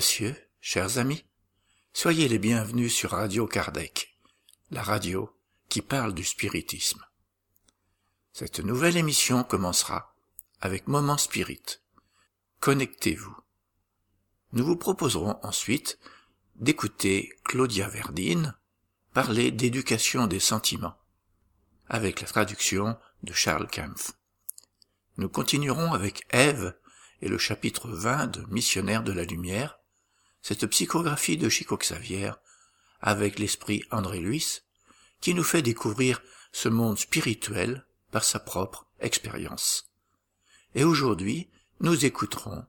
monsieur, chers amis, soyez les bienvenus sur Radio Kardec, la radio qui parle du spiritisme. Cette nouvelle émission commencera avec Moment Spirit. Connectez-vous. Nous vous proposerons ensuite d'écouter Claudia Verdine parler d'éducation des sentiments, avec la traduction de Charles Kempf. Nous continuerons avec Ève et le chapitre 20 de Missionnaire de la Lumière, cette psychographie de Chico Xavier, avec l'esprit André Luis, qui nous fait découvrir ce monde spirituel par sa propre expérience. Et aujourd'hui, nous écouterons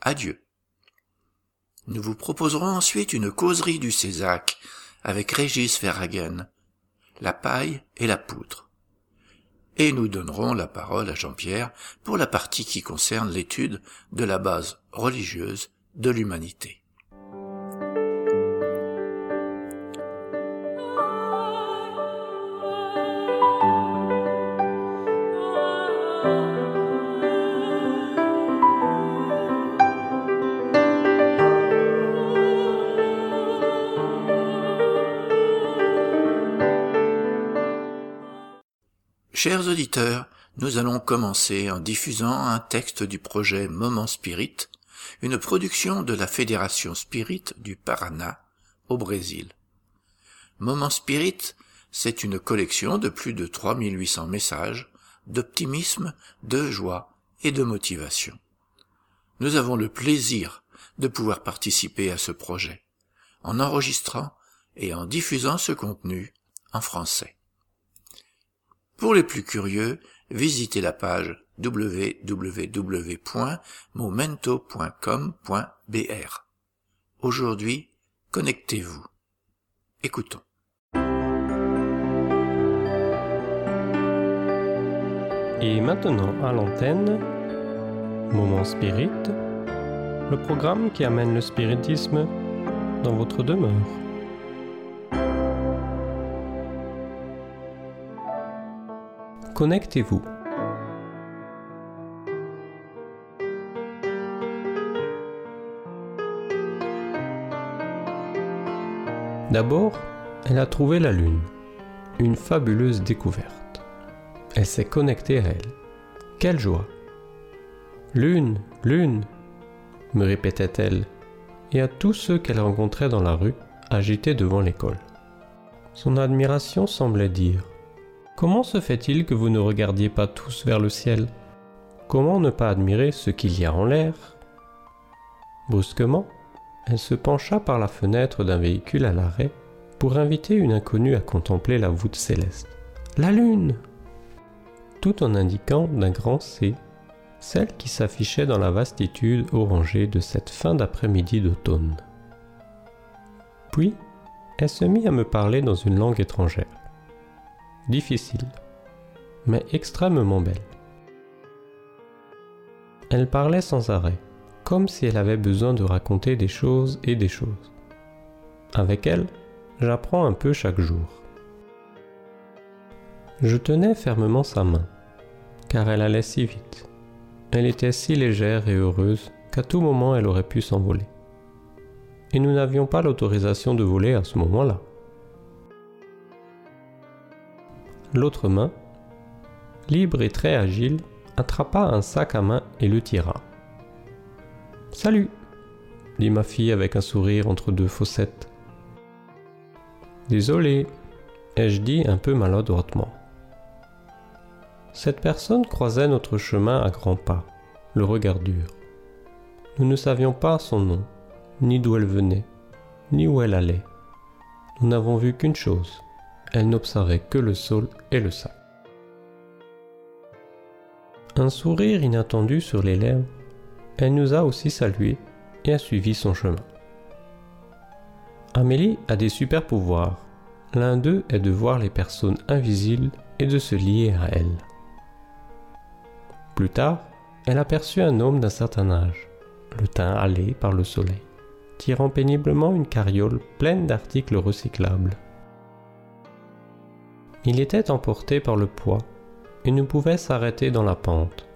Adieu. Nous vous proposerons ensuite une causerie du Césac avec Régis Verhagen, la paille et la poutre. Et nous donnerons la parole à Jean-Pierre pour la partie qui concerne l'étude de la base religieuse de l'humanité. Chers auditeurs, nous allons commencer en diffusant un texte du projet Moment Spirit, une production de la Fédération Spirit du Paraná, au Brésil. Moment Spirit, c'est une collection de plus de 3800 messages d'optimisme, de joie et de motivation. Nous avons le plaisir de pouvoir participer à ce projet, en enregistrant et en diffusant ce contenu en français. Pour les plus curieux, visitez la page www.momento.com.br. Aujourd'hui, connectez-vous. Écoutons. Et maintenant à l'antenne, Moment Spirit, le programme qui amène le spiritisme dans votre demeure. Connectez-vous. D'abord, elle a trouvé la Lune, une fabuleuse découverte. Elle s'est connectée à elle. Quelle joie Lune, Lune me répétait-elle, et à tous ceux qu'elle rencontrait dans la rue, agités devant l'école. Son admiration semblait dire Comment se fait-il que vous ne regardiez pas tous vers le ciel? Comment ne pas admirer ce qu'il y a en l'air? Brusquement, elle se pencha par la fenêtre d'un véhicule à l'arrêt pour inviter une inconnue à contempler la voûte céleste. La lune Tout en indiquant d'un grand C celle qui s'affichait dans la vastitude orangée de cette fin d'après-midi d'automne. Puis, elle se mit à me parler dans une langue étrangère difficile, mais extrêmement belle. Elle parlait sans arrêt, comme si elle avait besoin de raconter des choses et des choses. Avec elle, j'apprends un peu chaque jour. Je tenais fermement sa main, car elle allait si vite. Elle était si légère et heureuse qu'à tout moment elle aurait pu s'envoler. Et nous n'avions pas l'autorisation de voler à ce moment-là. L'autre main, libre et très agile, attrapa un sac à main et le tira. Salut dit ma fille avec un sourire entre deux fossettes. Désolé, ai-je dit un peu maladroitement. Cette personne croisait notre chemin à grands pas, le regard dur. Nous ne savions pas son nom, ni d'où elle venait, ni où elle allait. Nous n'avons vu qu'une chose, elle n'observait que le sol et le sac. Un sourire inattendu sur les lèvres, elle nous a aussi salués et a suivi son chemin. Amélie a des super pouvoirs. L'un d'eux est de voir les personnes invisibles et de se lier à elles. Plus tard, elle aperçut un homme d'un certain âge, le teint hâlé par le soleil, tirant péniblement une carriole pleine d'articles recyclables. Il était emporté par le poids et ne pouvait s'arrêter dans la pente.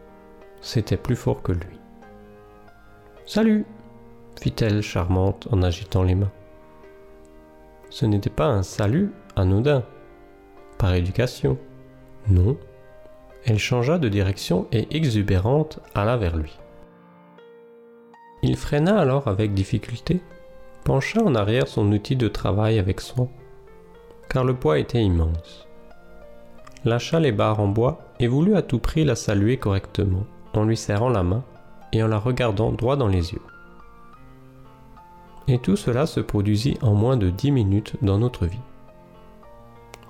C'était plus fort que lui. Salut fit-elle charmante en agitant les mains. Ce n'était pas un salut anodin, par éducation. Non. Elle changea de direction et exubérante alla vers lui. Il freina alors avec difficulté, pencha en arrière son outil de travail avec soin, car le poids était immense. Lâcha les barres en bois et voulut à tout prix la saluer correctement, en lui serrant la main et en la regardant droit dans les yeux. Et tout cela se produisit en moins de dix minutes dans notre vie.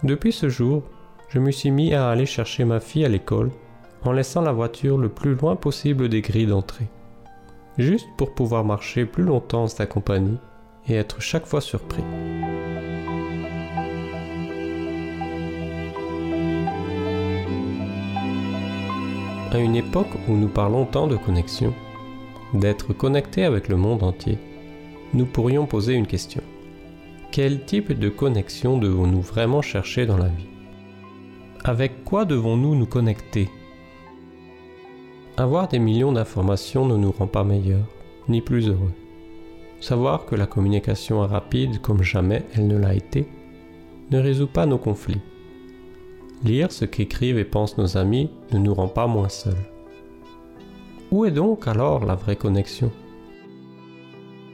Depuis ce jour, je me suis mis à aller chercher ma fille à l'école en laissant la voiture le plus loin possible des grilles d'entrée, juste pour pouvoir marcher plus longtemps en sa compagnie et être chaque fois surpris. À une époque où nous parlons tant de connexion, d'être connecté avec le monde entier, nous pourrions poser une question. Quel type de connexion devons-nous vraiment chercher dans la vie? Avec quoi devons-nous nous connecter? Avoir des millions d'informations ne nous rend pas meilleurs, ni plus heureux. Savoir que la communication est rapide comme jamais elle ne l'a été ne résout pas nos conflits. Lire ce qu'écrivent et pensent nos amis ne nous rend pas moins seuls. Où est donc alors la vraie connexion?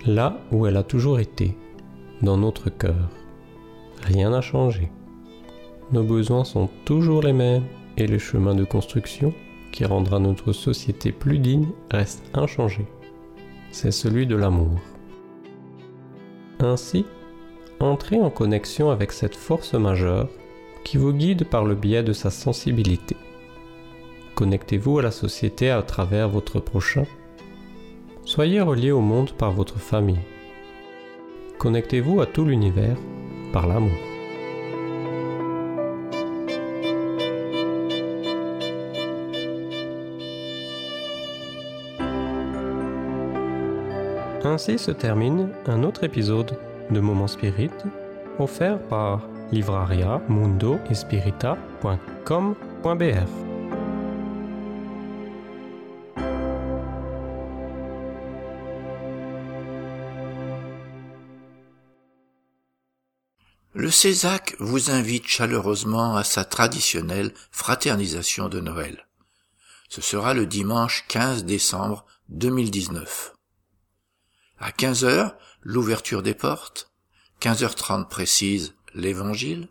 Là où elle a toujours été, dans notre cœur. Rien n'a changé. Nos besoins sont toujours les mêmes et le chemin de construction qui rendra notre société plus digne reste inchangé. C'est celui de l'amour. Ainsi, entrez en connexion avec cette force majeure qui vous guide par le biais de sa sensibilité. Connectez-vous à la société à travers votre prochain. Soyez relié au monde par votre famille. Connectez-vous à tout l'univers par l'amour. Ainsi se termine un autre épisode de Moment Spirit offert par livraria mundo Le Césac vous invite chaleureusement à sa traditionnelle fraternisation de Noël. Ce sera le dimanche 15 décembre 2019. À 15 heures, l'ouverture des portes. 15h30 précise, l'évangile.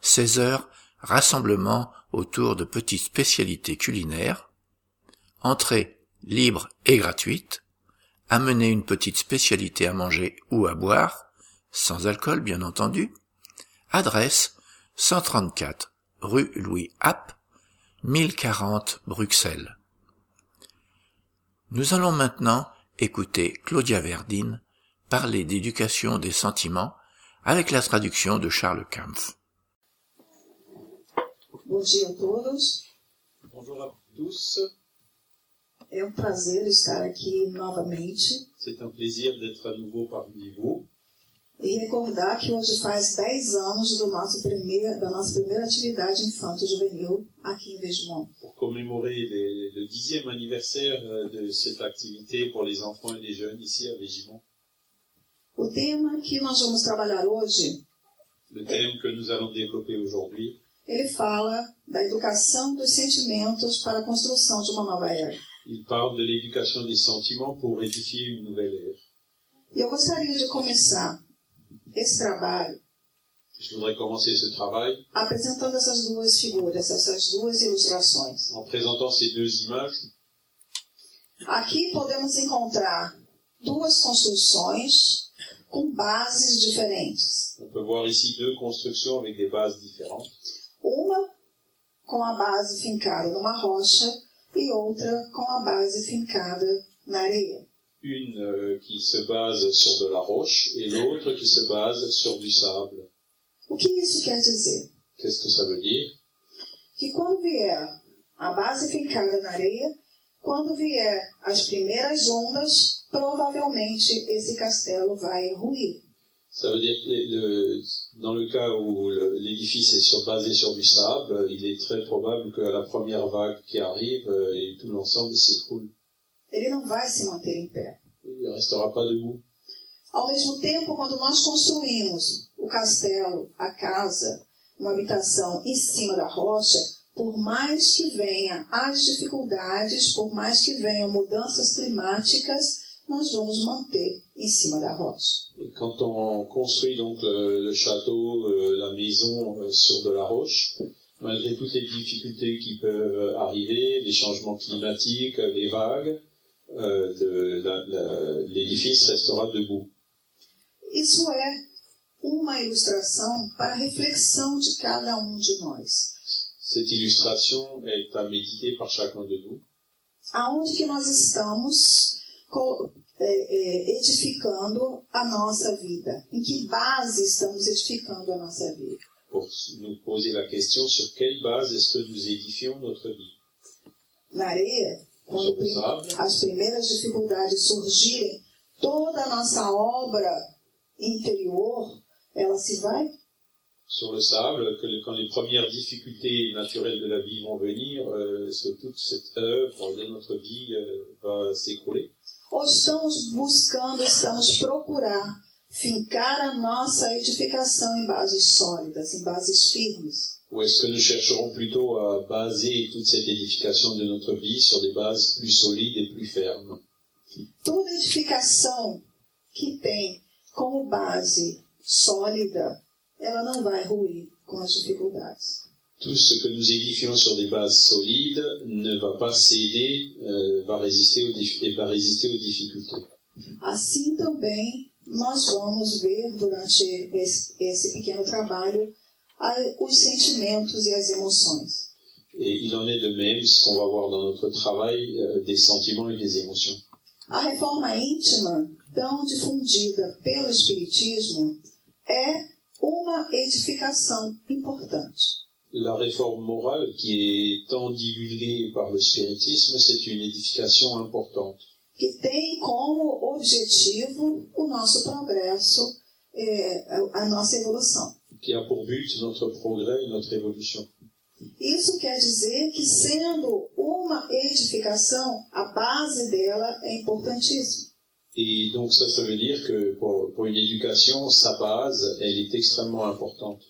16 heures, rassemblement autour de petites spécialités culinaires. Entrée libre et gratuite. Amener une petite spécialité à manger ou à boire, sans alcool bien entendu. Adresse 134 rue Louis App, 1040 Bruxelles. Nous allons maintenant écouter Claudia Verdine parler d'éducation des sentiments avec la traduction de Charles Kampf. Bonjour à tous. Bonjour à tous. É um prazer estar aqui novamente. C'est un plaisir d'être à nouveau parmi vous. E recordar que hoje faz 10 anos do nosso primeiro, da nossa primeira atividade infanto-juvenil aqui em Vegemont. Pour commémorer les- le dixième anniversaire euh, de cette activité pour les enfants et les jeunes ici à Végimont, O tema que nós vamos trabalhar hoje, le thème que nous allons développer aujourd'hui, ele fala da educação dos sentimentos para a construção de uma nova era. il parle de l'éducation des sentiments pour édifier une nouvelle ère. E eu gostaria de começar esse trabalho Je voudrais commencer ce travail apresentando essas duas figuras, essas duas ilustrações. en présentant ces deux images. Aqui podemos encontrar duas construções com bases diferentes. On peut voir ici deux constructions avec des bases différentes. Uma com a base fincada numa rocha e outra com a base fincada na areia. Une euh, qui se base sur de la roche et l'autre qui se base sur du sable. O que isso quer dizer? Qu'est-ce que ça veut dire Que quando vier a base fincada na areia, quando vier as primeiras ondas, provavelmente esse castelo vai ruir. Ça veut dire que le- dans le cas où l'édifice est sur- basé sur du sable, il est très probable que la première vague qui arrive euh, et tout l'ensemble s'écroule. Ele não vai se manter em pé. il restera pas debout. Ao mesmo tempo, quando nós construímos o castelo, a casa, uma habitação em cima da rocha, por mais que venha as dificuldades, por mais que venham mudanças climáticas, nós vamos manter em cima da rocha. Quand on construit donc le, le château, euh, la maison euh, sur de la roche, malgré toutes les difficultés qui peuvent arriver, les changements climatiques, les vagues, euh, l'édifice restera debout. Isso é uma ilustração para a reflexão de cada um de nós. Cette illustration est à méditer par chacun de nous. Aonde que nós estamos edificando a nossa vida? Em que base estamos edificando a nossa vida? pour nous poser la question sur quelle base est-ce que nous édifions notre vie? Na areia, quando as primeiras dificuldades surgirem, toda a nossa obra interior, ela se vai Sur le sable, que quand les premières difficultés naturelles de la vie vont venir, euh, est-ce que toute cette œuvre de notre vie euh, va s'écrouler? Ou estamos buscando, estamos procurar fincar a nossa edificação em bases sólidas, em bases firmes? Ou est-ce que nous chercherons plutôt à baser toute cette édification de notre vie sur des bases plus solides et plus fermes? Toda edificação que tem como base sólida, ela não vai ruir com as dificuldades. Tout ce que nous édifions sur des bases solides ne va pas céder, euh, va, résister aux et va résister aux difficultés. Assim também nós vamos ver durante esse, esse pequeno trabalho os sentimentos e as emoções. Et il en est de même ce qu'on va voir dans notre travail, euh, des sentiments et des émotions. A reforma íntima, tão difundida pelo Espiritismo, é uma edificação importante. La réforme morale qui est tant divulguée par le spiritisme, c'est une édification importante que tem como objetivo o nosso progresso, é, a nossa evolução. qui a pour but notre progrès et notre évolution. Isso quer dizer que, sendo uma edificação, a base dela é importantíssima. Et donc ça, ça veut dire que pour, pour une éducation, sa base, elle est extrêmement importante.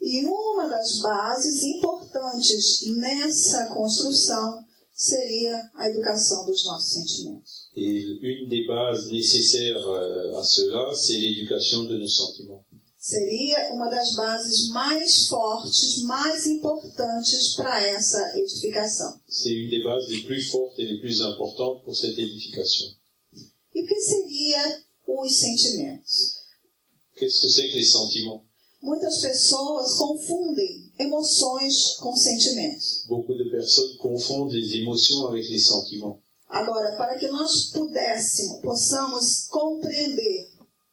E uma das bases importantes nessa construção seria a educação dos nossos sentimentos. Et une des bases nécessaires euh, à cela, c'est l'éducation de nos sentiments. Seria uma das bases mais fortes, mais importantes para essa edificação. C'est une des bases les plus fortes et les plus importantes pour cette édification. E o que seria os sentimentos? Qu'est-ce que c'est que les sentiments Muitas pessoas confundem emoções com sentimentos. Beaucoup de personnes confondent les émotions avec les sentiments. Agora, para que nós pudéssemos, possamos compreender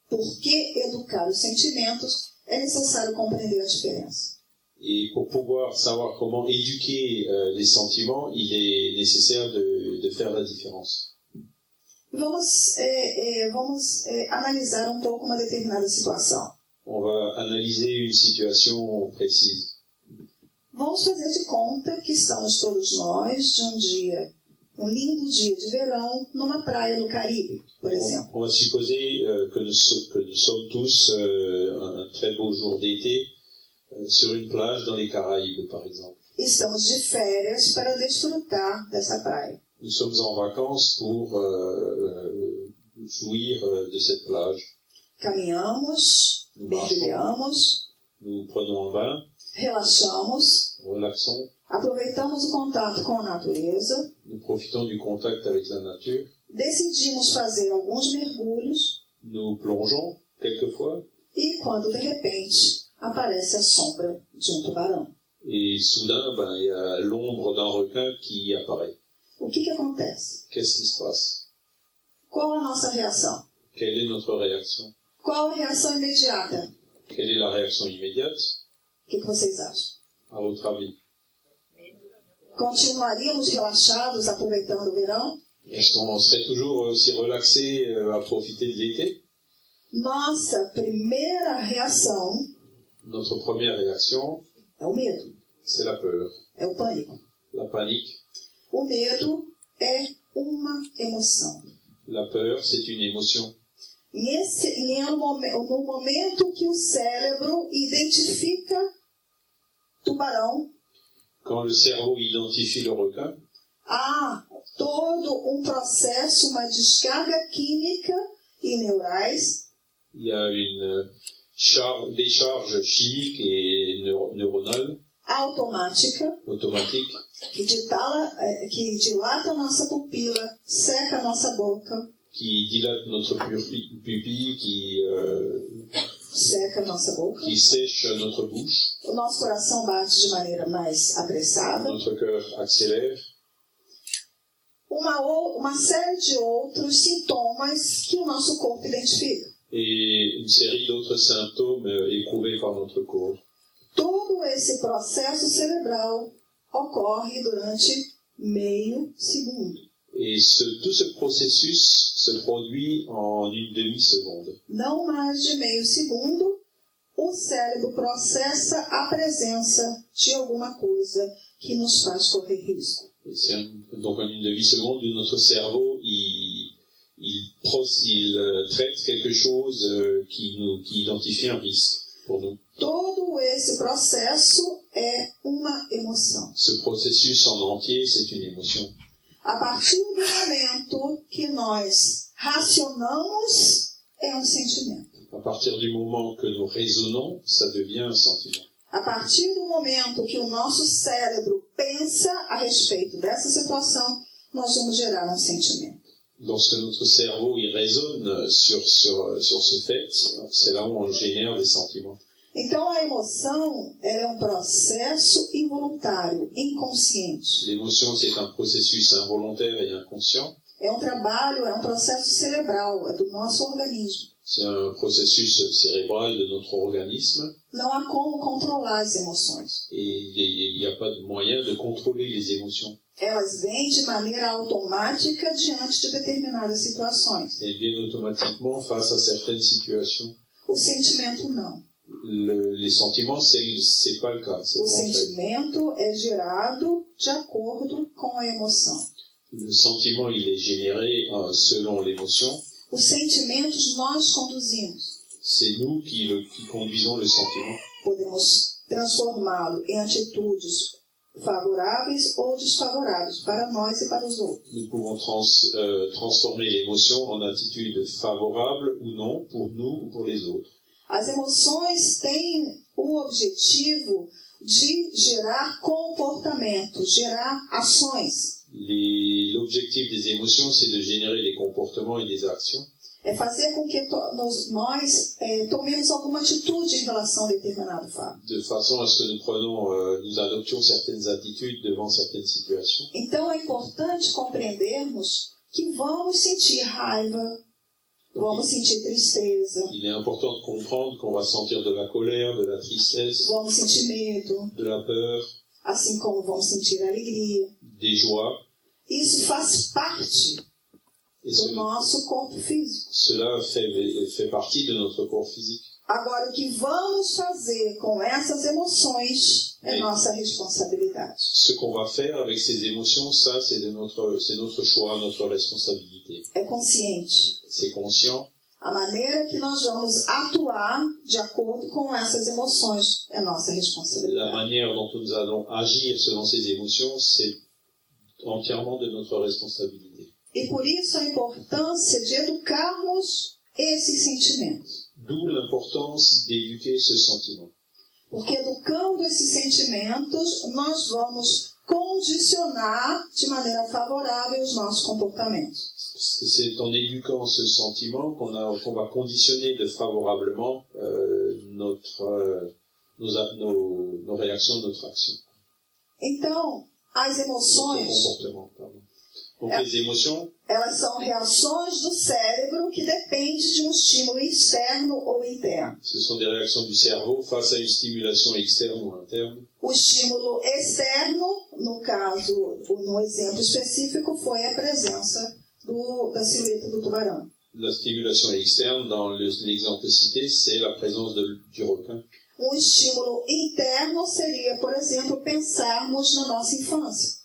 por que educar os sentimentos, é necessário compreender a diferença. Et pour pouvoir savoir comment éduquer euh, les sentiments, il est nécessaire de, de faire la différence. Vamos, é, é, vamos é, analisar um pouco uma determinada situação. On va analyser une situation précise. Vamos fazer de conta que estamos todos nós de um dia, um lindo dia de verão, numa praia no Caribe, por exemplo. On va supposer euh, que, nous, que nous sommes tous euh, un, un très beau jour d'été euh, sur une plage dans les Caraïbes, par exemple. Estamos de férias para desfrutar dessa praia. Nous sommes en vacances pour euh, euh, jouir euh, de cette plage. Caminhamos, Nous marchons, nous prenons un bain, relaxamos, relaxons, aproveitamos o contato com a natureza, nous profitons du contact avec la nature, decidimos fazer alguns mergulhos nous plongeons quelquefois e quando de repente aparece a sombra de um tubarão. et soudain, ben, il y a l'ombre d'un requin qui apparaît. O que, que acontece? Qu'est-ce qui se passe? Qual a nossa reação? Quelle est notre réaction? Qual a reação imediata? Quelle est la réaction immédiate? O que, que vocês acham? à votre avis Continuaríamos relaxados aproveitando o verão? Est-ce qu'on serait toujours aussi relaxé euh, à profiter de l'été? Nossa primeira reação Notre première réaction, é o medo, c'est la peur, é o pânico. la panique. O medo é uma emoção. La peur, c'est une émotion. E, esse, e é no, no momento que o cérebro identifica tubarão, Quand le cerveau identifie le requin, há todo um processo, uma descarga química e neurais il y a une euh, char- décharge chimique et neuro- neuronale automática que, ditala, eh, que dilata a nossa pupila, seca a nossa boca, qui dilate notre pupille, qui, euh, seca a nossa boca. qui sèche notre bouche, O nosso coração bate de maneira mais apressada. notre cœur accélère, Uma, ou- uma série de outros sintomas que o nosso corpo identifica. et une série d'autres symptômes éprouvés par notre corps. Todo esse processo cerebral ocorre durante meio segundo. Et ce, tout ce processus se produit en une demi-seconde. Não mais de meio segundo, o cérebro processa a presença de alguma coisa que nos faz correr risco. Et c'est un- donc en une demi-seconde où notre cerveau il, il, il, traite quelque chose euh, qui, nous, qui identifie un risque nous. Todo esse processo é uma emoção. Ce processus en entier, c'est une émotion. A partir do momento que nós racionamos, é um sentimento. À partir du moment que nous raisonnons, ça devient un sentiment. A partir do momento que o nosso cérebro pensa a respeito dessa situação, nós vamos gerar um sentimento. Lorsque notre cerveau il raisonne sur, sur, sur ce fait, c'est là où on génère des sentiments. Então a emoção é um processo involuntário, inconsciente. L'émotion, c'est un processus involontaire et inconscient. É um trabalho, é um processo cerebral, é do nosso organismo. C'est un processus cérébral de notre organisme Não há como controlar as emoções. et il n'y a pas de moyen de contrôler les émotions. Elas vêm de maneira automática diante de determinadas situações. Elles viennent automatiquement face à certaines situations. O sentimento não. Le- les sentiments, c'est pas le cas. O sentimento é gerado de acordo com a emoção. Le sentiment, il est généré euh, selon l'émotion. Os sentimentos nós conduzimos. C'est nous qui, le- qui conduisons le sentiment. Podemos transformá-lo em atitudes favoráveis ou desfavoráveis para nós e para os outros. Nous pouvons trans, euh, transformer l'émotion en attitude favorable ou non pour nous ou pour les autres. As emoções têm o objetivo de gerar comportamento, gerar ações. Les- L'objectif des émotions, c'est de générer des comportements et des actions. É fazer com que nos- nós eh, tomemos alguma atitude em relação a determinado fato. de façon à ce que nous prenons, euh, nous adoptions certaines attitudes devant certaines situations. Então é importante compreendermos que vamos sentir raiva, vamos sentir tristeza, Il est important de comprendre qu'on va sentir de la colère, de la tristesse, vamos sentir medo, de la peur, assim como vamos sentir alegria. des joies. Isso faz parte nosso corpo físico. cela fait, fait partie de notre corps physique. Agora, o que vamos fazer com essas emoções é Sim. nossa responsabilidade. Ce qu'on va faire avec ces émotions, ça, c'est notre, c'est notre choix, notre responsabilité. É consciente. C'est conscient. A maneira que nós vamos atuar de acordo com essas emoções é nossa La responsabilidade. manière dont nous allons agir selon ces émotions, c'est entièrement de notre responsabilité. E por isso a importância de educarmos esses sentimentos. D'où l'importance d'éduquer ce sentiment. Porque educando esses sentimentos, nós vamos condicionar de maneira favorável os nossos comportamentos. C'est en éduquant ce sentiment qu'on qu'on va conditionner de favorablement euh, notre, euh, nos, nos, nos réactions, notre action, Então, as emoções, elas são reações do cérebro que dependem de um estímulo externo ou interno. ce sont des réactions du cerveau face à une stimulation externe ou interne. O estímulo externo, no caso, no exemplo específico, foi a presença do, da silhueta do tubarão. La stimulation externe, dans le- l'exemple cité, c'est la présence de- du requin. Um estímulo interno seria, por exemplo, pensarmos na nossa infância.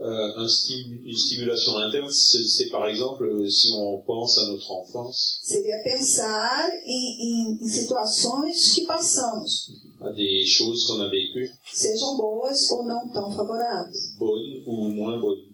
Euh, un stim- une stimulation interne, c'est par exemple euh, si on pense à notre enfance, Seria pensar em, em- situações que passamos, à des choses qu'on a vécues, sejam boas ou não tão favoráveis. bonnes ou moins bonnes.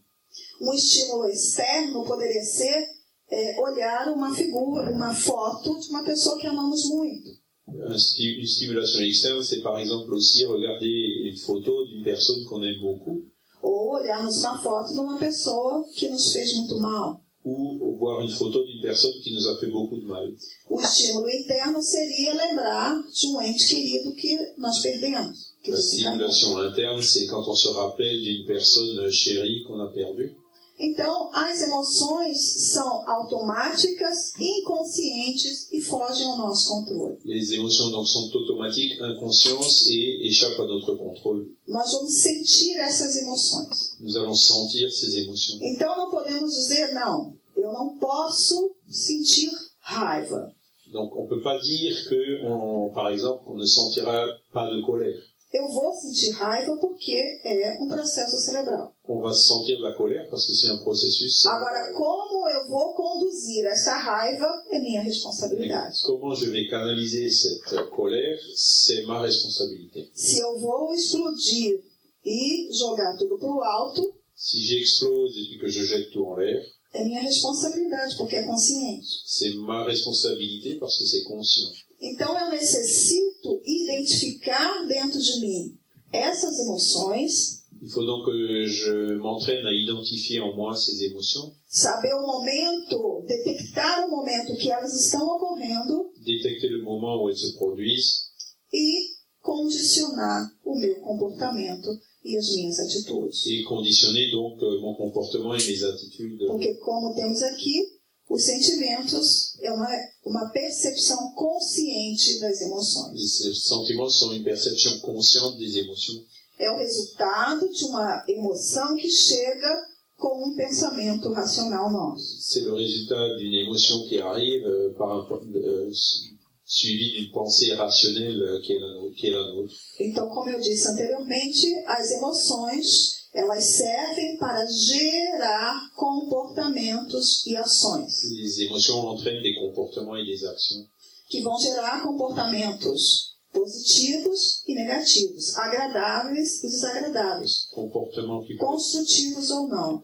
Um estímulo externo poderia ser é, olhar uma figura, uma foto de uma pessoa que amamos muito. Une stimulation externe, c'est par exemple aussi regarder une photo d'une personne qu'on aime beaucoup Ou olharmos uma foto de uma pessoa que nos fez muito mal. ou voir une photo d'une personne qui nous a fait beaucoup de mal. O estímulo interno seria lembrar de um ente querido que nós perdemos. Que La stimulation interne, c'est quand on se rappelle d'une personne chérie qu'on a perdue. Então, as emoções são automáticas, inconscientes e fogem ao nosso controle. Les émotions donc sont automatiques, inconscientes et échappent à notre contrôle. Nós vamos sentir essas emoções. Nous allons sentir ces émotions. Então, não podemos dizer, não, eu não posso sentir raiva. Donc on peut pas dire que, on- par exemple, on ne sentira pas de colère. Eu vou sentir raiva porque é um processo cerebral. On va sentir de la colère parce que c'est un processus. Agora, como eu vou conduzir essa raiva é minha responsabilidade. Comment je vais canaliser cette colère, c'est ma responsabilité. Se eu vou explodir e jogar tudo pro alto, Si j'explose et que je jette tout en l'air, é minha responsabilidade, porque é consciente. c'est ma responsabilité parce que c'est conscient. Então eu necessito identificar dentro de mim essas emoções, Il faut donc que je m'entraîne à identifier en moi ces émotions, saber o momento, detectar o momento que elas estão ocorrendo détecter le moment où elles se produisent e condicionar o meu comportamento e as minhas atitudes. et conditionner donc euh, mon comportement et mes attitudes. Porque, como temos aqui, os sentimentos é uma, uma percepção consciente das emoções. Ces sentiments sont une perception consciente des émotions. É o resultado de uma emoção que chega com um pensamento racional nosso. C'est le résultat d'une émotion qui arrive euh, par un, euh, su- suivi d'une pensée rationnelle euh, qui est la. Qui est la nôtre. Então, como eu disse anteriormente, as emoções elas servem para gerar comportamentos e ações, Les émotions entraînent des comportements et des actions que vão gerar comportamentos positivos e negativos, agradáveis e desagradáveis, comportements qui, peuvent, construtivos ou não.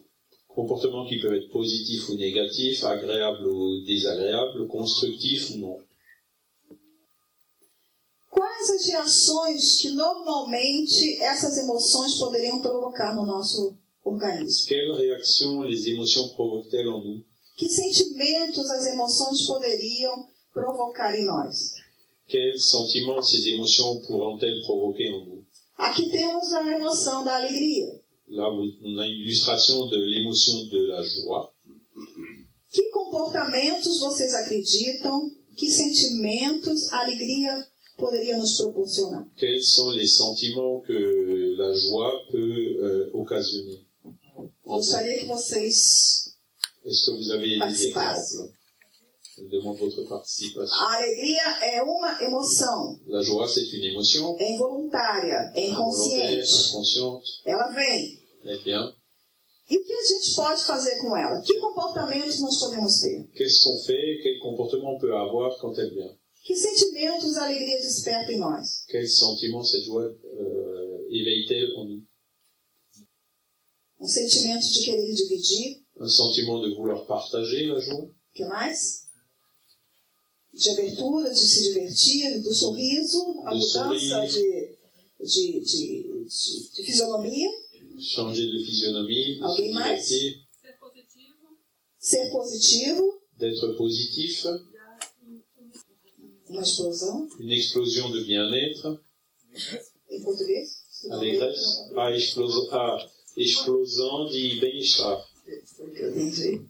comportements qui peuvent être positifs ou négatifs, agréables ou désagréables, constructifs ou non. Quais as reações que normalmente essas emoções poderiam provocar no nosso organismo? Quelles réactions les émotions provoquent-elles en nous Que sentimentos as emoções poderiam provocar em nós? Quels sentiments ces émotions pourront-elles provoquer en nous Aqui temos a emoção da alegria. Là, on a une illustration de l'émotion de la joie. Que comportamentos vocês acreditam, que sentimentos a alegria poderia nos proporcionar? Quels sont les sentiments que la joie peut euh, occasionner Gostaria que vocês. Est-ce que vous avez des exemples? Je demande votre participation. A alegria é uma emoção, La joie, c'est une émotion é involuntária, é inconsciente. inconsciente. Ela vem. Eh bien, E o que a gente pode fazer com ela? Que comportamentos nós podemos ter? qu'est-ce qu'on fait? Quel comportement on peut avoir quand elle vient? Que sentimentos a alegria desperta em nós? Quels sentiments cette joie euh, éveille-t-elle en nous Um sentimento de querer dividir. Un sentiment de vouloir partager la joie O que mais? De abertura, de se divertir, do sorriso, a mudança de, de, de, de, de fisionomia, Changer de se Alguém mais? Ser positivo, ser positivo, d'être positif, uma explosão, une explosion de bien-être, em português. allégresse, ah, explos ah, explosant de bem-estar. Entendi.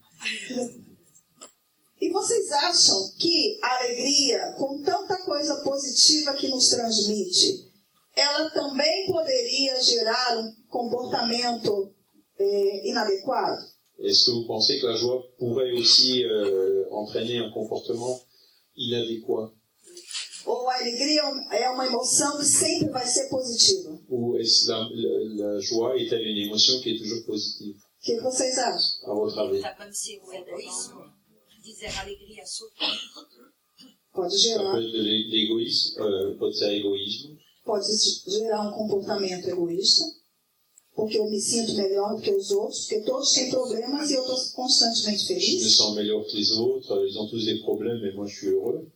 E vocês acham que a alegria, com tanta coisa positiva que nos transmite, ela também poderia gerar um comportamento eh, inadequado? Est-ce que vous pensez que la joie pourrait aussi euh, entraîner un comportement inadéquat Ou a alegria é uma emoção que sempre vai ser positiva? Ou est-ce la, la- la joie est-elle une émotion qui est toujours positive, O que vocês acham? votre avis Ça pode egoísmo, gerar, euh, pode ser égoïsme, pode gerar um comportamento egoísta, porque eu me sinto melhor do que os outros, porque todos têm problemas e eu estou constantemente je me feliz. sens meilleur que les autres, euh, ils ont tous des problèmes, mais moi je suis heureux.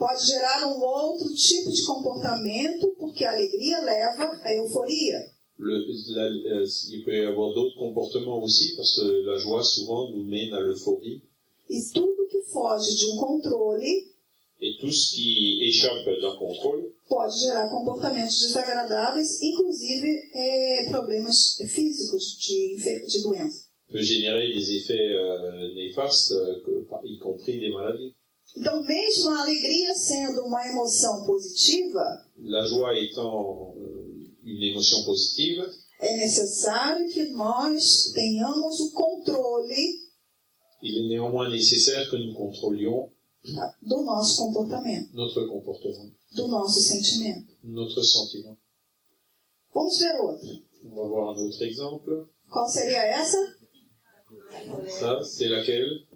Pode gerar um outro tipo de comportamento, porque a alegria leva à euforia. Le, la- euh, il peut y avoir d'autres comportements aussi, parce que la joie souvent nous mène à l'euphorie. E tudo que foge de um controle Et tout ce qui échappe d'un contrôle pode gerar comportamentos desagradáveis, inclusive eh, problemas físicos de, de doença. peut générer des effets euh, néfastes, euh, y compris des maladies. Então, mesmo a alegria sendo uma emoção positiva, La joie étant euh, une émotion positive, é necessário que nós tenhamos o controle il est néanmoins nécessaire que nous contrôlions tá, do nosso comportamento, notre comportement, do nosso sentimento. notre sentiment. Vamos ver outra. On va voir un autre exemple. Qual seria essa? Ça, c'est laquelle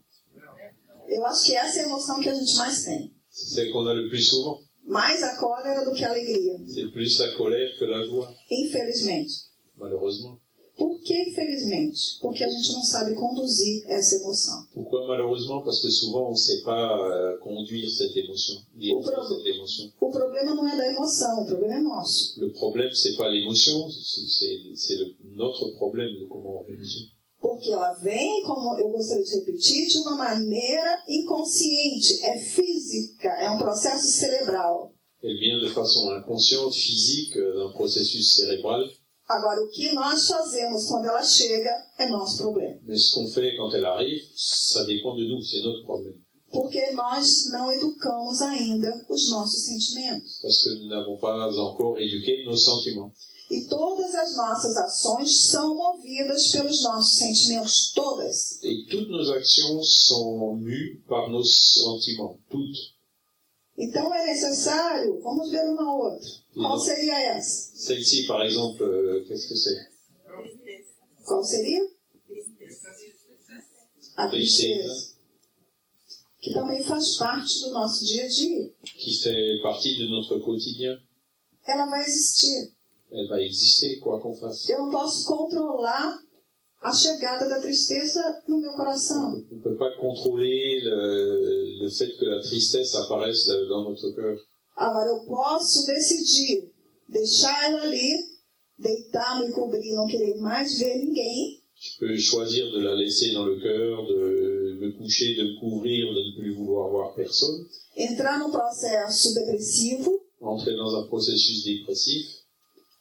Eu acho que essa é a emoção que a gente mais tem. C'est qu'on a le plus souvent. Mais a cólera do que a alegria, C'est plus la colère que la joie, infelizmente. malheureusement. Por que infelizmente? Porque a gente não sabe conduzir essa emoção. Pourquoi malheureusement Parce que souvent on ne sait pas euh, conduire cette émotion, diriger Bravo. cette émotion. O problema não é da emoção, o problema é nosso. Le problème, c'est pas l'émotion, c'est- notre problème de comment on réagit. Porque ela vem, como eu gostaria de repetir, de uma maneira inconsciente, é física, é um processo cerebral. Elle vient de façon inconsciente, physique, euh, d'un processus cérébral. Agora, o que nós fazemos quando ela chega é nosso problema. Mais ce qu'on fait quand elle arrive, ça dépend de nous, c'est notre problème. Porque nós não educamos ainda os nossos sentimentos. Parce que nous n'avons pas encore éduqué nos sentiments. E todas as nossas ações são movidas pelos nossos sentimentos, todas. Et toutes nos actions sont mues par nos sentiments, toutes. Então é necessário, vamos ver uma outra. Qual seria essa? Celle-ci, par exemple, euh, qu'est-ce que c'est Qual seria? A Tristeza. Que também faz parte do nosso dia a dia. qui fait partie de notre quotidien. Ela vai existir. Elle va exister, quoi qu'on fasse. Eu não posso controlar a chegada da tristeza no meu coração. On ne peut pas contrôler le, le fait que la tristesse apparaisse dans notre cœur. Agora eu posso decidir deixar ela ali, deitar, me cobrir, não querer mais ver ninguém, Je peux choisir de la laisser dans le cœur, de me coucher, de me couvrir, de ne plus vouloir voir personne, entrar num processo depressivo, entrer dans un processus dépressif,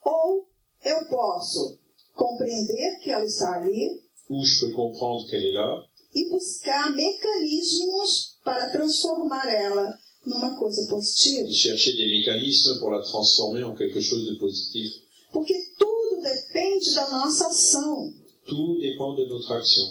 ou eu posso compreender que ela está ali ou je peux comprendre qu'elle est là e buscar mecanismos para transformar ela numa coisa positiva. chercher des mécanismes pour la transformer en quelque chose de positif. Porque tudo depende da nossa ação. Tout dépend de notre action.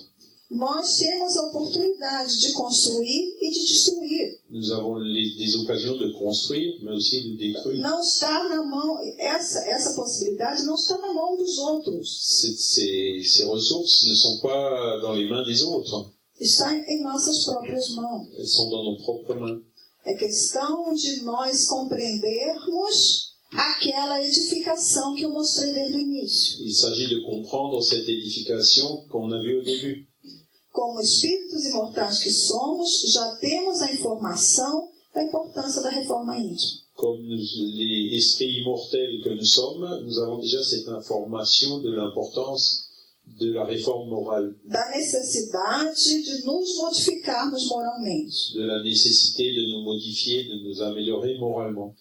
Nós temos a oportunidade de construir e de destruir. Nous avons les- des occasions de construire, mais aussi de détruire. Não está na mão, essa, essa possibilidade não está na mão dos outros. Ces, ces- ces ressources ne sont pas dans les mains des autres, Está em nossas próprias mãos. elles sont dans nos propres mains. É questão de nós compreendermos aquela edificação que eu mostrei desde o início. Il s'agit de comprendre cette édification qu'on a vue au début. Como espíritos imortais que somos, já temos a informação da importância da reforma íntima. Comme nous- les esprits immortels que nous sommes, nous avons déjà cette information de l'importance de la réforme morale, Da necessidade de nos modificarmos moralmente. de la nécessité de nous modifier, de nous améliorer moralement.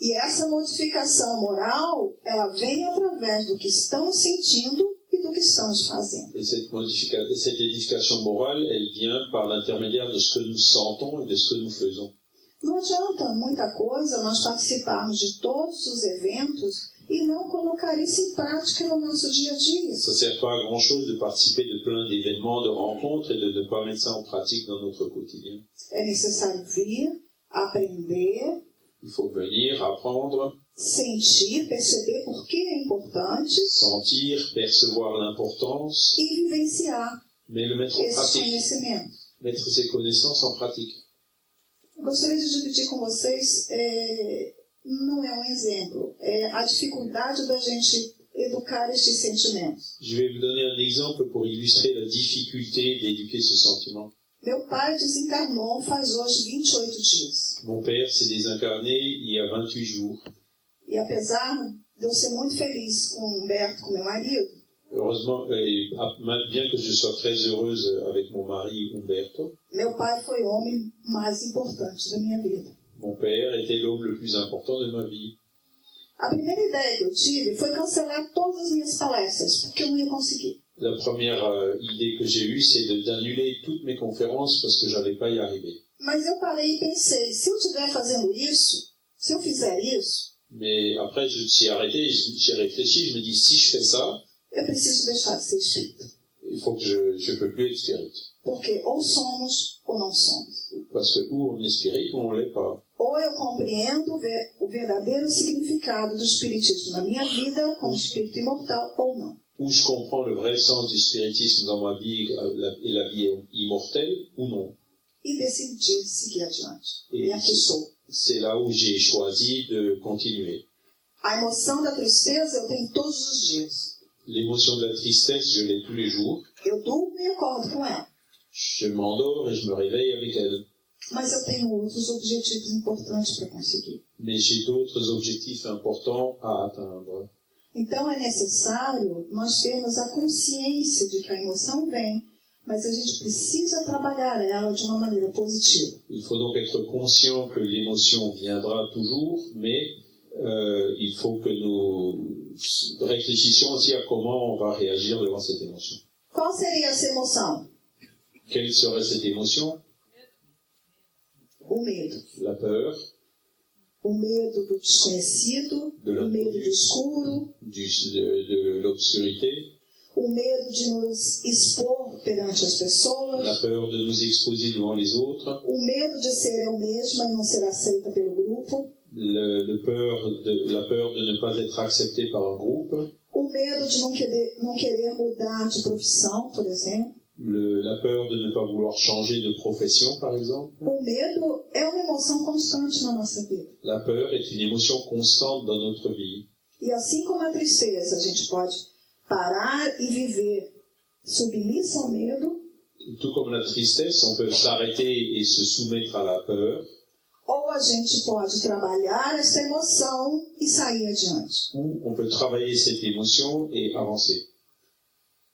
E essa modificação moral, ela vem através do que estamos sentindo do que estamos fazendo. Et cette, édification morale, elle vient par l'intermédiaire de ce que nous sentons et de ce que nous faisons. Não adianta muita coisa nós participarmos de todos os eventos e não colocar isso em prática no nosso dia a dia. Ça ne sert pas à grand chose de participer de plein d'événements, de rencontres et de ne pas mettre ça en pratique dans notre quotidien. É necessário vir, aprender Il faut venir, apprendre sentir, perceber por que é importante sentir, percevoir l'importance, e vivenciar mais le mettre esses pratique, conhecimentos. mettre ses connaissances en pratique. Eu gostaria de dividir com vocês, é, não é um exemplo, é a dificuldade da gente educar estes sentimentos. Je vais vous donner un exemple pour illustrer la difficulté d'éduquer ce sentiment. Meu pai desencarnou faz hoje 28 dias. Mon père s'est désincarné il y a 28 jours. E apesar de eu ser muito feliz com o Humberto, com meu marido, Heureusement, et ah, bien que je sois très heureuse avec mon mari Umberto, meu pai foi o homem mais importante da minha vida. mon père était l'homme le plus important de ma vie. A primeira ideia que eu tive foi cancelar todas as minhas palestras, porque eu não ia conseguir. La première euh, idée que j'ai eue, c'est d'annuler toutes mes conférences parce que j'allais pas y arriver. Mas eu parei e pensei, se eu estiver fazendo isso, se eu fizer isso, Mais après, je me suis arrêté, j'ai réfléchi, je me dis, si je fais ça, il faut que je je peux plus être spirit. Porque ou somos ou não somos. Parce que ou on est spirit ou on l'est pas. Ou eu compreendo o ver- o verdadeiro significado do espiritismo na minha vida como espírito imortal ou não. Ou je comprends le vrai sens du spiritisme dans ma vie et la vie immortelle, ou non. E decidi seguir adiante. E E aqui estou. C'est là où j'ai choisi de continuer. A emoção da tristeza eu tenho todos os dias. L'émotion de la tristesse, je l'ai tous les jours. Eu durmo e acordo com ela. Je m'endors et je me réveille avec elle. Mas eu tenho outros objetivos importantes para conseguir. Mais j'ai d'autres objectifs importants à atteindre. Então é necessário nós termos a consciência de que a emoção vem, mas a gente precisa trabalhar ela de uma maneira positiva. Il faut donc être conscient que l'émotion viendra toujours, mais euh, il faut que nous réfléchissions aussi à comment on va réagir devant cette émotion. Qual seria essa emoção? Quelle serait cette émotion? O medo. La peur, O medo do desconhecido, Do o medo do escuro, du, de, de l'obscurité, o medo de nos expor perante as la peur de nous exposer devant les autres, o medo de ser eu mesma e não ser aceita pelo grupo, le, le peur de, la peur de ne pas être accepté par un groupe, o medo de não querer, não querer mudar de profissão, por exemplo. le, la peur de ne pas vouloir changer de profession, par exemple. O medo é uma emoção constante na nossa vida. La peur est une émotion constante dans notre vie. E assim como a tristeza, a gente pode parar e viver submissa ao medo, Tout comme la tristesse, on peut s'arrêter et se soumettre à la peur, ou a gente pode trabalhar essa emoção e sair adiante. ou on peut travailler cette émotion et avancer.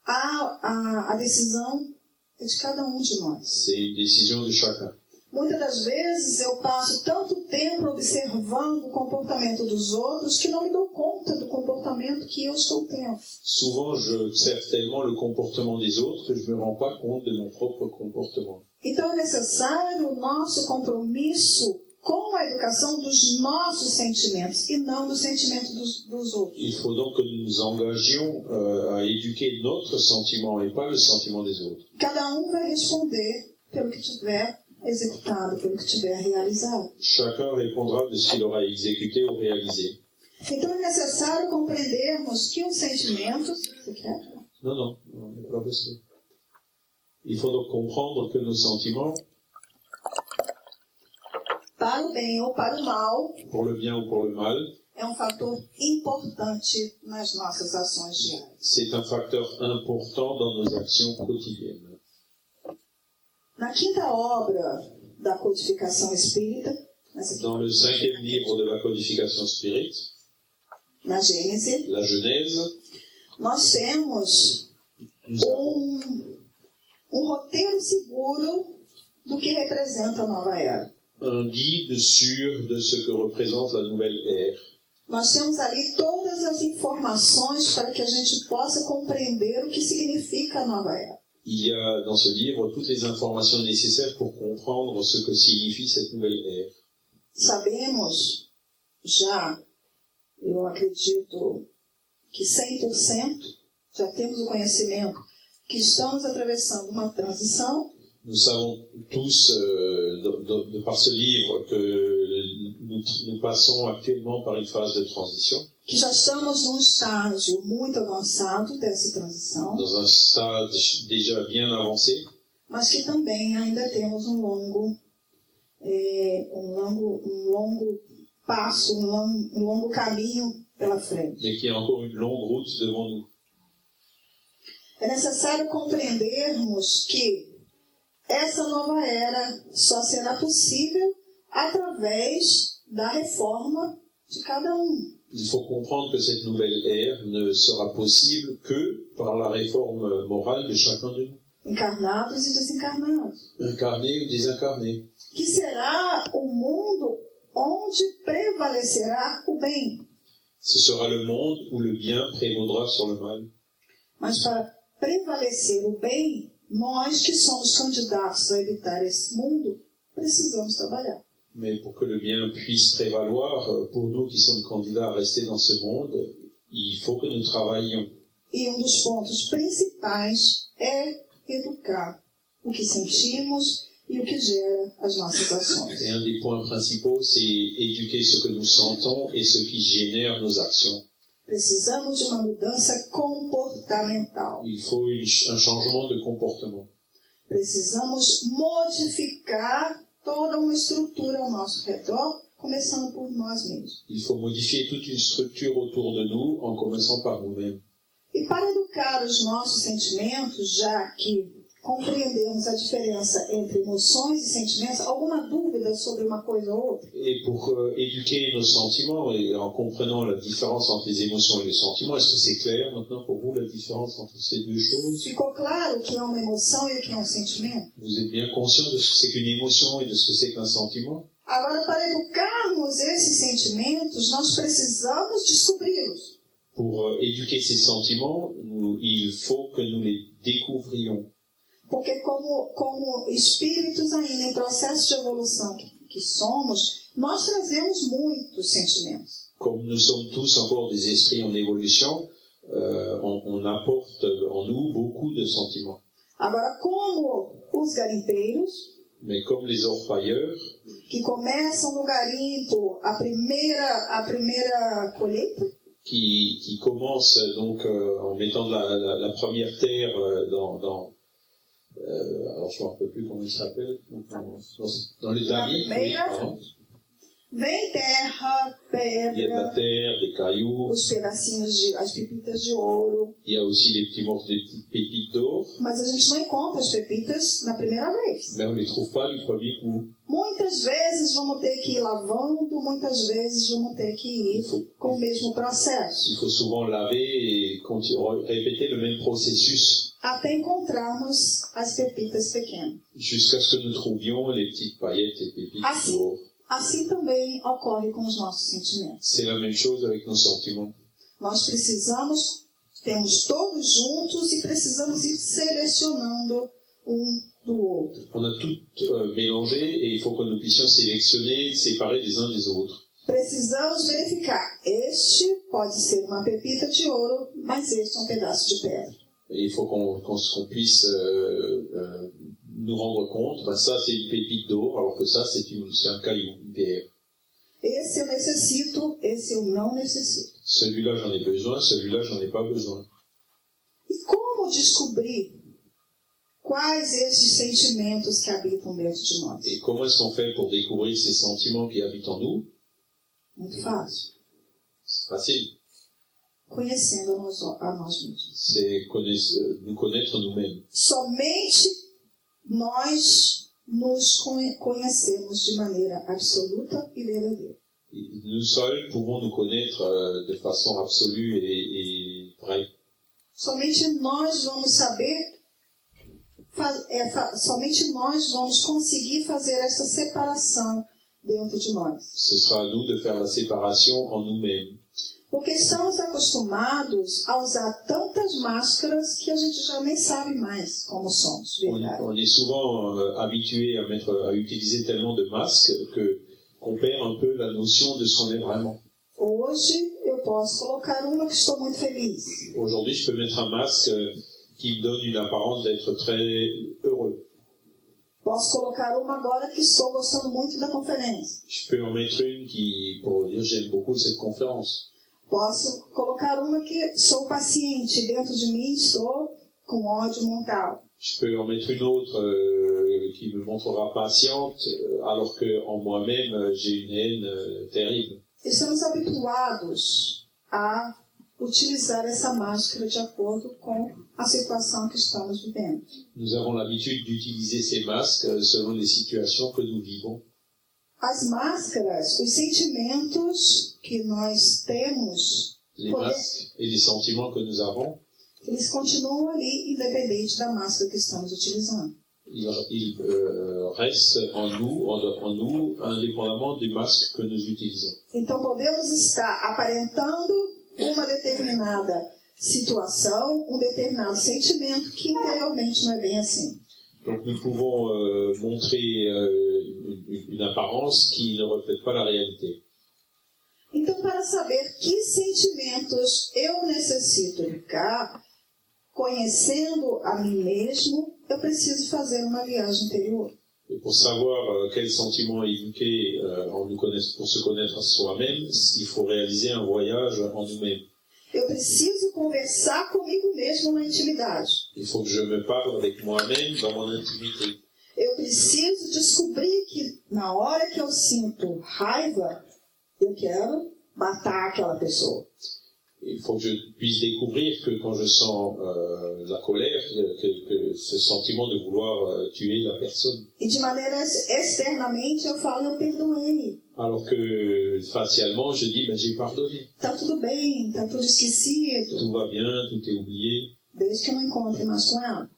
A, a, a decisão é de cada um de nós. C'est une décision de chacun. Muitas das vezes eu passo tanto tempo observando o comportamento dos outros que não me dou conta do comportamento que eu estou tendo. Souvent, j'observe tellement le comportement des autres que je me rends pas compte de mon propre comportement. Então é necessário o nosso compromisso com a educação dos nossos sentimentos e não do sentimento dos, dos outros. Il faut donc que nous nous engagions euh, à éduquer notre sentiment et pas le sentiment des autres. Cada um vai responder pelo que tiver executado, pelo que tiver realizado. Chacun répondra de ce qu'il aura exécuté ou réalisé. Então é necessário compreendermos que os sentimentos. Você quer? Non, non, non, n'est pas possible. Il faut donc comprendre que nos sentiments, Para o bem ou para o mal, pour le bien ou pour le mal, é um fator importante nas nossas ações diárias. c'est un facteur important dans nos actions quotidiennes. Na quinta obra da codificação espírita, Dans le cinquième livre de la codification spirit, na Gênese, la Genèse, nós temos um, um roteiro seguro do que representa a nova era. un guide sûr de ce que représente la nouvelle ère. Nós temos ali todas as informações para que a gente possa compreender o que significa a nova era. Il y a dans ce livre toutes les informations nécessaires pour comprendre ce que signifie cette nouvelle ère. Sabemos já, eu acredito que 100% já temos o conhecimento que estamos atravessando uma transição Nous savons tous, euh, de, de- de par ce livre, que nous, nous passons actuellement par une phase de transition, que já estamos num estágio muito avançado dessa transição, dans un stade déjà bien avancé, mas que também ainda temos um longo, é, um longo, um longo passo, um longo, um longo caminho pela frente. mais qu'il y a encore une longue route devant nous. É necessário compreendermos que essa nova era só será possível através da reforma de cada um. Il faut comprendre que cette nouvelle ère ne sera possible que par la réforme morale de chacun de nous, encarnados e desencarnados. incarné ou désincarné. Que será o mundo onde prevalecerá o bem? Ce sera le monde où le bien prévaudra sur le mal. Mas para prevalecer o bem, nós que somos candidatos a habitar esse mundo, precisamos trabalhar. Mais pour que le bien puisse prévaloir, euh, pour nous qui sommes candidats à rester dans ce monde, il faut que nous travaillions. E um dos pontos principais é educar o que sentimos e o que gera as nossas ações. Et un des points principaux, c'est éduquer ce que nous sentons et ce qui génère nos actions. Precisamos de uma mudança comportamental. Il faut un changement de comportement. Precisamos modificar toda uma estrutura ao nosso redor, começando por nós mesmos. Il faut modifier toute une structure autour de nous en commençant par nous-mêmes. E para educar os nossos sentimentos, já que compreendemos a diferença entre emoções e sentimentos, alguma dúvida sobre uma coisa ou outra? Et pour euh, éduquer nos sentiments et en comprenant la différence entre les émotions et les sentiments, est-ce que c'est clair maintenant pour vous la différence entre ces deux choses? Ficou claro o que é uma emoção e o que é um sentimento? Vous êtes bien conscient de ce que c'est qu'une émotion et de ce que c'est qu'un sentiment? Agora, para educarmos esses sentimentos, nós precisamos descobri-los. Pour euh, éduquer ces sentiments, nous- il faut que nous les découvrions. Porque, como, como espíritos ainda em processo de evolução que, somos, nós trazemos muitos sentimentos. Comme nous sommes tous encore des esprits en évolution, euh, on, on apporte en nous beaucoup de sentiments. Agora, como os garimpeiros, Mais comme les orpailleurs, que começam no garimpo a primeira, a primeira colheita, qui, qui commencent donc euh, en mettant de la, la, la première terre euh, dans, dans euh, alors je ne me rappelle plus comment il s'appelle, dans, les vem terra, il y a de la terre, des cailloux, os pedacinhos de, as pepitas de ouro, il y a aussi des petits morceaux, des petites pépites d'or, mas a gente não encontra as pepitas na primeira vez. mais on ne les trouve pas du premier coup. Muitas vezes vamos ter que ir lavando, muitas vezes vamos ter que ir com o mesmo processo, Il faut souvent laver et répéter le même processus até encontrarmos as pepitas pequenas. jusqu'à ce que nous trouvions les petites paillettes et pépites d'or. Assim também ocorre com os nossos sentimentos. C'est la même chose avec nos sentiments. Nós precisamos, temos todos juntos e precisamos ir selecionando um do outro. On a tout euh, mélangé et il faut que nous puissions sélectionner, séparer les uns des autres. Precisamos verificar. Este pode ser uma pepita de ouro, mas este é um pedaço de pedra. Et il faut qu'on puisse euh, euh, nous rendre compte, ben ça c'est une pépite d'or, alors que ça c'est un caillou, une pierre. Esse eu necessito, esse eu não necessito. Celui-là j'en ai besoin, celui-là j'en ai pas besoin. E como descobrir quais esses sentimentos que habitam dentro de nós? Et comment est-ce qu'on fait pour découvrir ces sentiments qui habitent en nous? Muito fácil. C'est facile, Conhecendo a nós, mesmos. euh, nous connaître nous-mêmes. Somente nós nos conhe- conhecemos de maneira absoluta e verdadeira. Nous seuls pouvons nous connaître euh, de façon absolue et, et vraie. Somente nós vamos saber, fa- é, fa- somente nós vamos conseguir fazer essa separação dentro de nós. Ce sera à nous de faire la séparation en nous-mêmes. Porque estamos acostumados a usar tantas máscaras que a gente já nem sabe mais como somos, On, verdade? on est souvent euh, habitué à, mettre, à utiliser tellement de masques que qu'on perd un peu la notion de ce qu'on est vraiment. Hoje eu posso colocar uma que estou muito feliz. Aujourd'hui, je peux mettre un masque euh, qui me donne une apparence d'être très heureux. Posso colocar uma agora que estou gostando muito da conferência. Je peux en mettre une qui, pour dire j'aime beaucoup cette conférence. Posso colocar uma que sou paciente, dentro de mim estou com ódio mental. Je peux en mettre une autre euh, qui me montrera patiente, euh, alors que en moi-même euh, j'ai une haine euh, terrible. Estamos habituados a utilizar essa máscara de acordo com a situação que estamos vivendo. Nous avons l'habitude d'utiliser ces masques selon les situations que nous vivons. As máscaras, os sentimentos que nós temos, Les Pour masques et les sentiments que nous avons, eles continuam ali, independente da máscara que estamos utilizando. ils, ils, euh, restent en nous, en, en nous, indépendamment du masque que nous utilisons. Então podemos estar aparentando uma determinada situação, um determinado sentimento que interiormente não é bem assim. Donc nous pouvons euh, montrer euh, une, apparence qui ne reflète pas la réalité. Então, para saber que sentimentos eu necessito educar, conhecendo a mim mesmo, eu preciso fazer uma viagem interior. Et pour savoir euh, quels sentiments éduquer euh, en nous connaître, pour se connaître soi-même, il faut réaliser un voyage en nous-mêmes. Eu preciso conversar comigo mesmo na intimidade. Il faut que je me parle avec moi-même dans mon intimité. Eu preciso descobrir que na hora que eu sinto raiva, eu quero matar aquela pessoa. Il faut que je puisse découvrir que quand je sens euh, la colère, que, que ce sentiment de vouloir euh, tuer la personne. E de maneira externamente eu falo, eu perdoei. Alors que facialement, je dis, ben, j'ai pardonné. Tá tudo bem, tá tudo esquecido. Tout va bien, tout est oublié. Desde que eu não encontre mais com ela.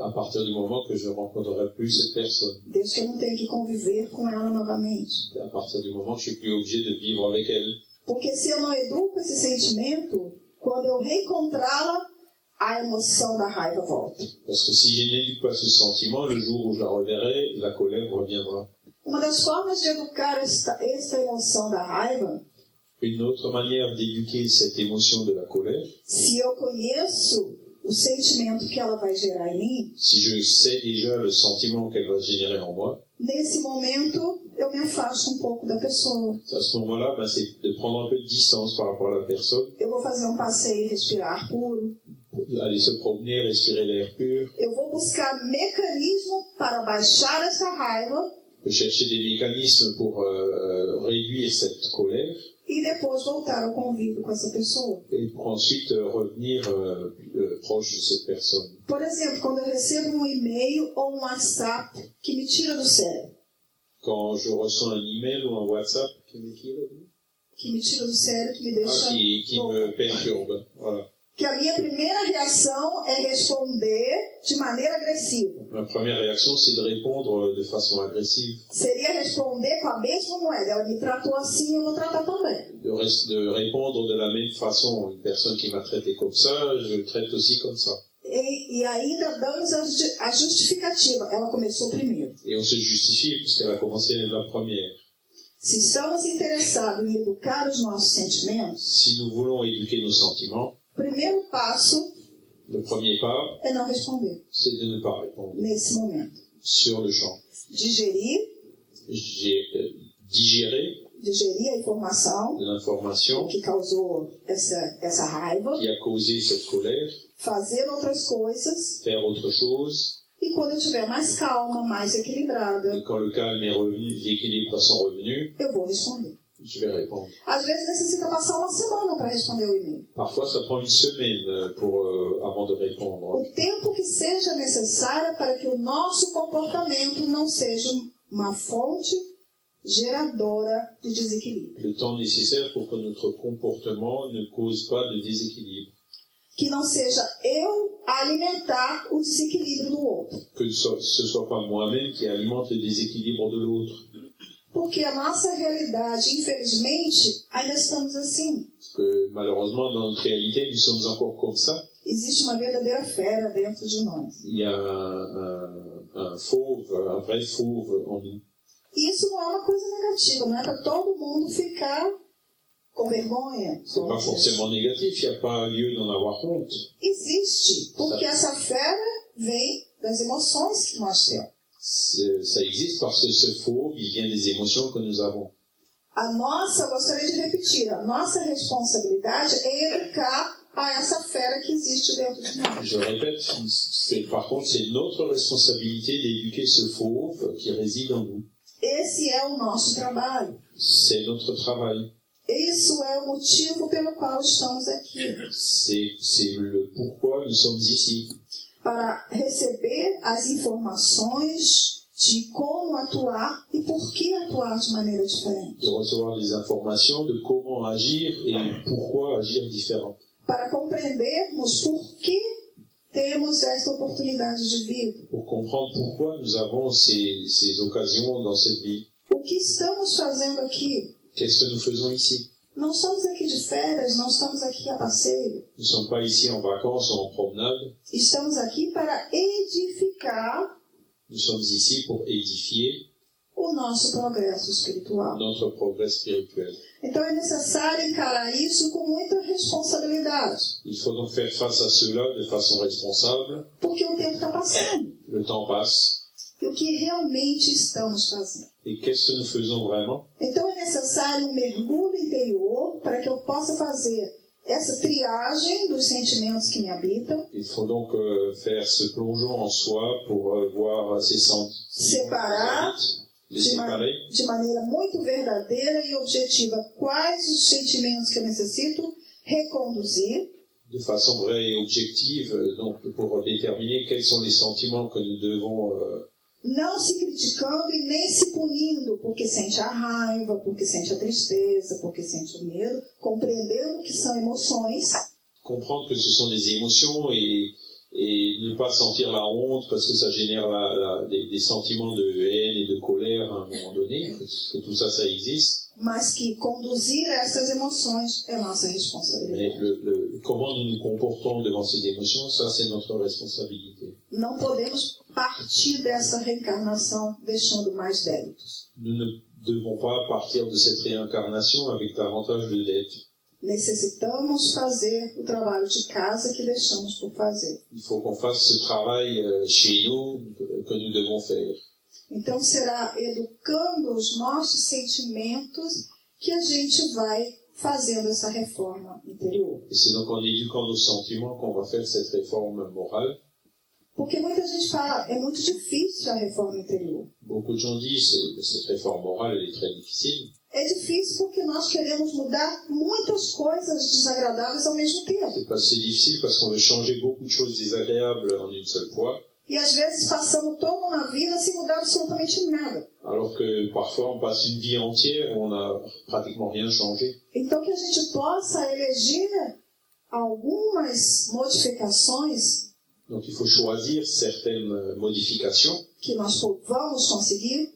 À partir du moment que je ne rencontrerai plus cette personne. Desde que eu não tenho que conviver com ela novamente. À partir du moment que je suis plus obligé de vivre avec elle. Porque se eu não educo esse sentimento, quando eu reencontrá-la, a emoção da raiva volta. Parce que si je n'éduque pas ce sentiment, le jour où je la reverrai, la colère reviendra. Uma das formas de educar esta, esta emoção da raiva, Une autre manière d'éduquer cette émotion de la colère, se eu conheço o sentimento que ela vai gerar em mim, si je sais déjà le sentiment qu'elle va générer en moi, nesse momento eu me afasto um pouco da pessoa. à ce moment-là, ben, c'est de prendre un peu de distance par rapport à la personne, Eu vou fazer um passeio e respirar puro. aller se promener, respirer l'air pur, Eu vou buscar mecanismo para baixar essa raiva. De chercher des mécanismes pour euh, réduire cette colère, e depois voltar ao convívio com essa pessoa. pour ensuite euh, revenir euh, euh, proche de cette personne. Por exemplo, quando eu recebo um e-mail ou um WhatsApp que me tira do sério, Quand je reçois un email ou un WhatsApp qui me, qui, que me tira do sério, que me ah, deixa qui, qui louca. me perturbe, voilà. Que a minha primeira reação é responder de maneira agressiva. Ma première réaction, c'est de répondre de façon agressive, Seria responder com a mesma moeda. Ela me tratou assim, eu vou tratar também. de, res- de répondre de la même façon. Une personne qui m'a traité comme ça, je traite aussi comme ça. E, e ainda damos a, a justificativa. Ela começou primeiro. Et on se justifie puisqu'elle a commencé la première. Se estamos interessados em educar os nossos sentimentos, Si nous voulons éduquer nos sentiments, o primeiro passo le premier pas, é não responder. c'est de ne pas répondre. Nesse momento. sur le champ. Digerir, euh, digéré digerir a informação l'information que causou essa, essa raiva, qui a causé cette colère, fazer outras coisas. Faire autre chose, e quando eu estiver mais calma, mais equilibrada, et quand le calme est revenu, l'équilibre sont revenus, eu vou responder. Às vezes necessita passar uma semana para responder o e-mail. Parfois, ça prend une semaine pour, euh, avant de répondre. O tempo que seja necessário para que o nosso comportamento não seja uma fonte geradora de desequilíbrio. Le temps nécessaire pour que notre comportement ne cause pas de déséquilibre. Que não seja eu alimentar o desequilíbrio do outro. Que ce soit pas moi-même qui alimente le déséquilibre de l'autre. Porque a nossa realidade, infelizmente, ainda estamos assim. Parce que malheureusement, notre réalité, nous sommes encore comme ça. Existe uma verdadeira fera dentro de nós. Il y a un, un, fauve, un vrai fauve en nous. E isso não é uma coisa negativa, não é para todo mundo ficar com vergonha. C'est pas forcément négatif, il n'y a pas lieu d'en avoir honte. Existe, porque essa fera vem das emoções que nós temos. Ça existe parce que ce faux, il vient des émotions que nous avons. A nossa, eu gostaria de repetir, a nossa responsabilidade é educar a essa fera que existe dentro de nós. Je répète, par contre, c'est notre responsabilité d'éduquer ce faux qui réside en nous. Esse é o nosso trabalho. C'est notre travail. Isso é o motivo pelo qual estamos aqui. C'est c'est le pourquoi nous sommes ici. Para receber as informações de como atuar e por que atuar de maneira diferente. De recevoir les informations de comment agir et pourquoi agir différent. Para compreendermos por que temos esta oportunidade de vida. Pour comprendre pourquoi nous avons ces, ces occasions dans cette vie. O que estamos fazendo aqui? Qu'est-ce que nous faisons ici Não estamos aqui de férias, não estamos aqui a passeio. Nous ne sommes pas ici en vacances ou en promenade. Estamos aqui para edificar Nous sommes ici pour édifier o nosso progresso espiritual. notre progrès spirituel. Então é necessário encarar isso com muita responsabilidade, Il faut donc faire face à cela de façon responsable. porque o tempo está passando. Le temps passe. E o que realmente estamos fazendo? Qu'est-ce que nous faisons vraiment? Então é necessário um mergulho interior para que eu possa fazer essa triagem dos sentimentos que me habitam, Il faut donc euh, faire ce plongeon en soi pour euh, voir ces sentiments, separar de, ma- de maneira muito verdadeira e objetiva quais os sentimentos que eu necessito reconduzir. De façon vraie et objective, euh, donc pour déterminer quels sont les sentiments que nous devons euh, não se criticando e nem se punindo porque sente a raiva, porque sente a tristeza, porque sente o medo, compreendendo que são emoções, comprendre que ce sont des émotions et, et ne pas sentir la honte parce que ça génère la- la- des, des sentiments de haine et de colère à un moment donné, parce que tout ça, ça existe. Mas que conduzir essas emoções é nossa Mais responsabilidade. le, le- comment nous nous comportons devant ces émotions, ça c'est notre responsabilité. Não podemos partir dessa reencarnação deixando mais débitos. Nous ne devons pas partir de cette réincarnation avec davantage de dettes. Necessitamos fazer o trabalho de casa que deixamos por fazer. Il faut qu'on fasse ce travail chez nous que, que nous devons faire. Então será educando os nossos sentimentos que a gente vai fazendo essa reforma interior. C'est donc en éduquant nos sentiments qu'on va faire cette réforme morale. Porque muita gente fala, é muito difícil a reforma interior. Beaucoup de gens disent que cette réforme morale est très difficile. É difícil porque nós queremos mudar muitas coisas desagradáveis ao mesmo tempo. C'est pas c'est difficile parce qu'on veut changer beaucoup de choses désagréables en une seule fois, E às vezes passamos toda uma vida sem mudar absolutamente nada. alors que parfois on passe une vie entière on n'a pratiquement rien changé. Então que a gente possa eleger algumas modificações Donc il faut choisir certaines modifications que nós vamos conseguir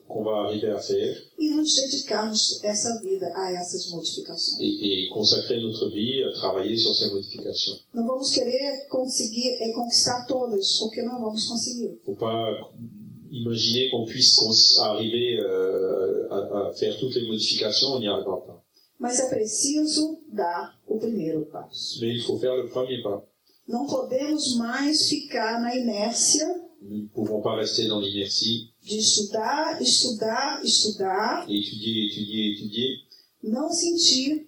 e nos dedicarmos essa vida a essas modificações. et consacrer notre vie à travailler sur ces modifications. Não vamos querer conseguir é, conquistar todas, porque não vamos conseguir. faut pas imaginer qu'on puisse cons- arriver euh, à, à faire toutes les modifications, on n'y arrivera pas. Mas é preciso dar o primeiro passo. Mais il faut faire le premier pas. Não podemos mais ficar na inércia Nous ne pouvons pas rester dans l'inertie de estudar, estudar, estudar, et étudier, étudier, étudier não sentir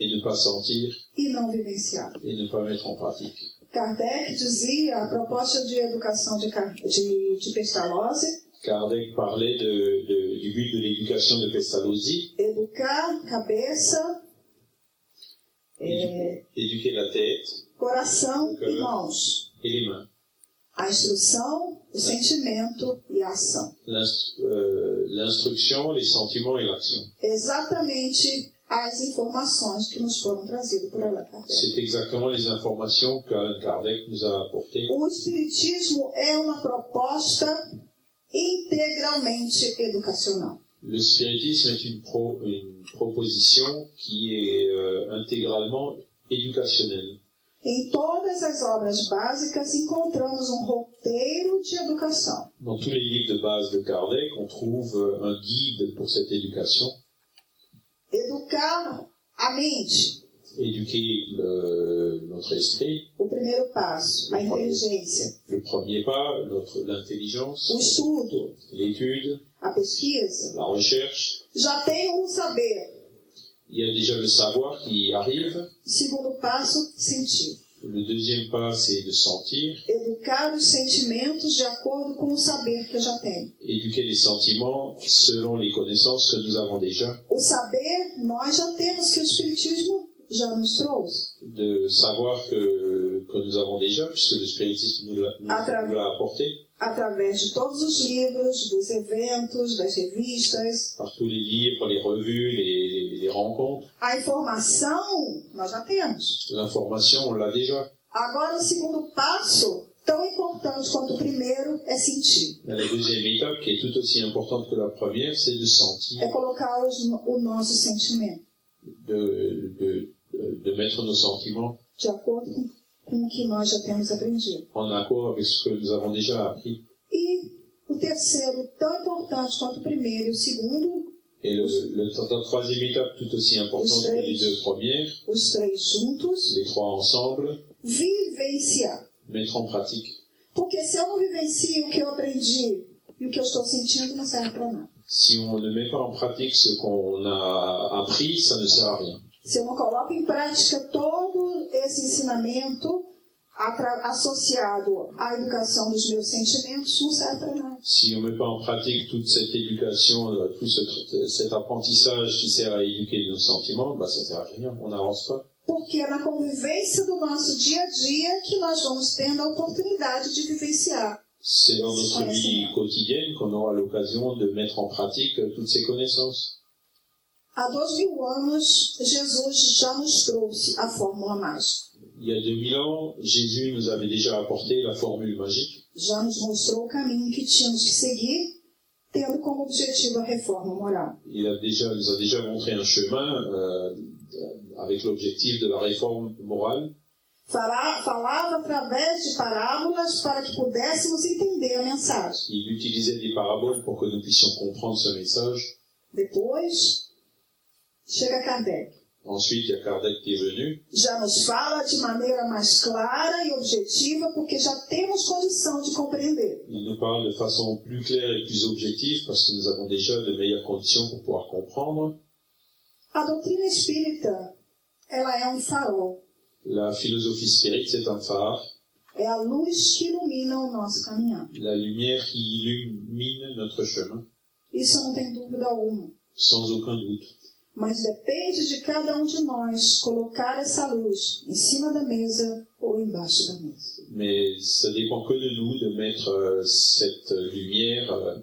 et ne pas sentir e não vivenciar. et ne pas mettre en pratique. Kardec dizia, a proposta de educação de, Car- de, de Pestalozzi, Kardec parlait de, de- du but de l'éducation de Pestalozzi, educar cabeça, é, éduquer la tête coração e mãos. et les mains. A instrução, o sentimento e a ação. Euh, L'instruction, les sentiments et l'action. Exatamente as informações que nos foram trazidas por Allan Kardec. C'est exactement les informations qu'Alain Kardec nous a apportées. O Espiritismo é uma proposta integralmente educacional. Le spiritisme est une, pro- une proposition qui est euh, intégralement éducationnelle. Em todas as obras básicas encontramos um roteiro de educação. Dans tous les livres de base de Kardec, on trouve euh, un guide pour cette éducation. Educar a mente, éduquer le- notre esprit. O primeiro passo, a inteligência, Le premier pas, notre o l'intelligence, estudo, l'étude, a pesquisa, la recherche. já tem o saber. Il y a déjà le savoir qui arrive. Segundo passo, sentir. Le deuxième pas, c'est de sentir, Educar os sentimentos de acordo com o saber que eu já tenho. éduquer les sentiments selon les connaissances que nous avons déjà, O saber nós já temos, que o Espiritismo já nos trouxe. de savoir que, que nous avons déjà, puisque le spiritisme nous l'a apporté, Através de todos os livros, dos eventos, das revistas. par tous les livres, les revues, les, les- les rencontres. A informação nós já temos. L'information, on l'a déjà. Agora, o segundo passo, tão importante quanto o primeiro, é sentir. La deuxième étape, qui est tout aussi importante que la première, c'est de sentir, É colocar os- o nosso sentimento de, de, de mettre nos sentiments de acordo com, com o que nós já temos aprendido. E o terceiro, tão importante quanto o primeiro e o segundo, Et le, le- la troisième étape, tout aussi importante que les deux premières, os três juntos, les trois ensemble, vivenciar. mettre en pratique. Porque se eu não vivencio o que eu aprendi e o que eu estou sentindo, não serve para nada. Si on ne met pas en pratique ce qu'on a appris, ça ne sert à rien. Se eu não coloco em prática todo esse ensinamento associado à educação dos meus sentimentos, não serve para nada. Si on ne met pas en pratique toute cette éducation, euh, tout ce- cet apprentissage qui sert à éduquer nos sentiments, bah, ça sert à rien, on n'avance pas. Porque é na convivência do nosso dia a dia que nós vamos tendo a oportunidade de vivenciar. C'est dans notre vie quotidienne qu'on aura l'occasion de mettre en pratique toutes ces connaissances. Há dois mil anos, Jesus já nos trouxe a fórmula mágica. Il y a 2000 ans, Jésus nous avait déjà apporté la formule magique. Já nos mostrou o caminho que tínhamos que seguir, tendo como objetivo a reforma moral. Il a déjà, nous a déjà montré un chemin euh, avec l'objectif de la réforme morale. Falava através de parábolas para que pudéssemos entender a mensagem. Il utilisait des paraboles pour que nous puissions comprendre ce message. Depois, chega Kardec. Ensuite, il y a Kardec qui est venu. Já nos fala de maneira mais clara e objetiva, porque já temos condição de compreender. Il nous parle de façon plus claire et plus objective parce que nous avons déjà de meilleures conditions pour pouvoir comprendre. A doutrina espírita, ela é um farol. La philosophie spirite, c'est un phare, É a luz que ilumina o nosso caminhar. la lumière qui illumine notre chemin, Isso não tem dúvida alguma. sans aucun doute. Mas depende de cada um de nós colocar essa luz em cima da mesa ou embaixo da mesa. Mais ça dépend que de nous de mettre euh, cette lumière euh,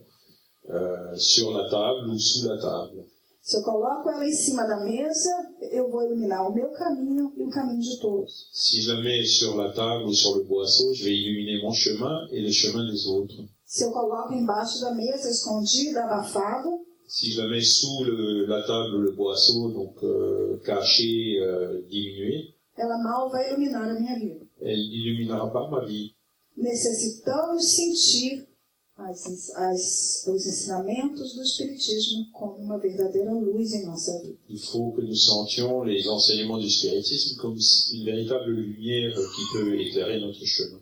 euh, sur la table ou sous la table. Se eu coloco ela em cima da mesa, eu vou iluminar o meu caminho e o caminho de todos. Si je la mets sur la table ou sur le boisseau, je vais illuminer mon chemin et le chemin des autres. Se eu coloco embaixo da mesa, escondida, abafada, Si je mets sous le- la table, le boisseau, donc euh, caché, euh, diminué, ela mal vai iluminar a minha vida. elle n'illuminera pas ma vie. Necessitamos sentir as, as, os ensinamentos do Espiritismo como uma verdadeira luz em nossa vida. Il faut que nous sentions les enseignements du spiritisme comme une véritable lumière qui peut éclairer notre chemin.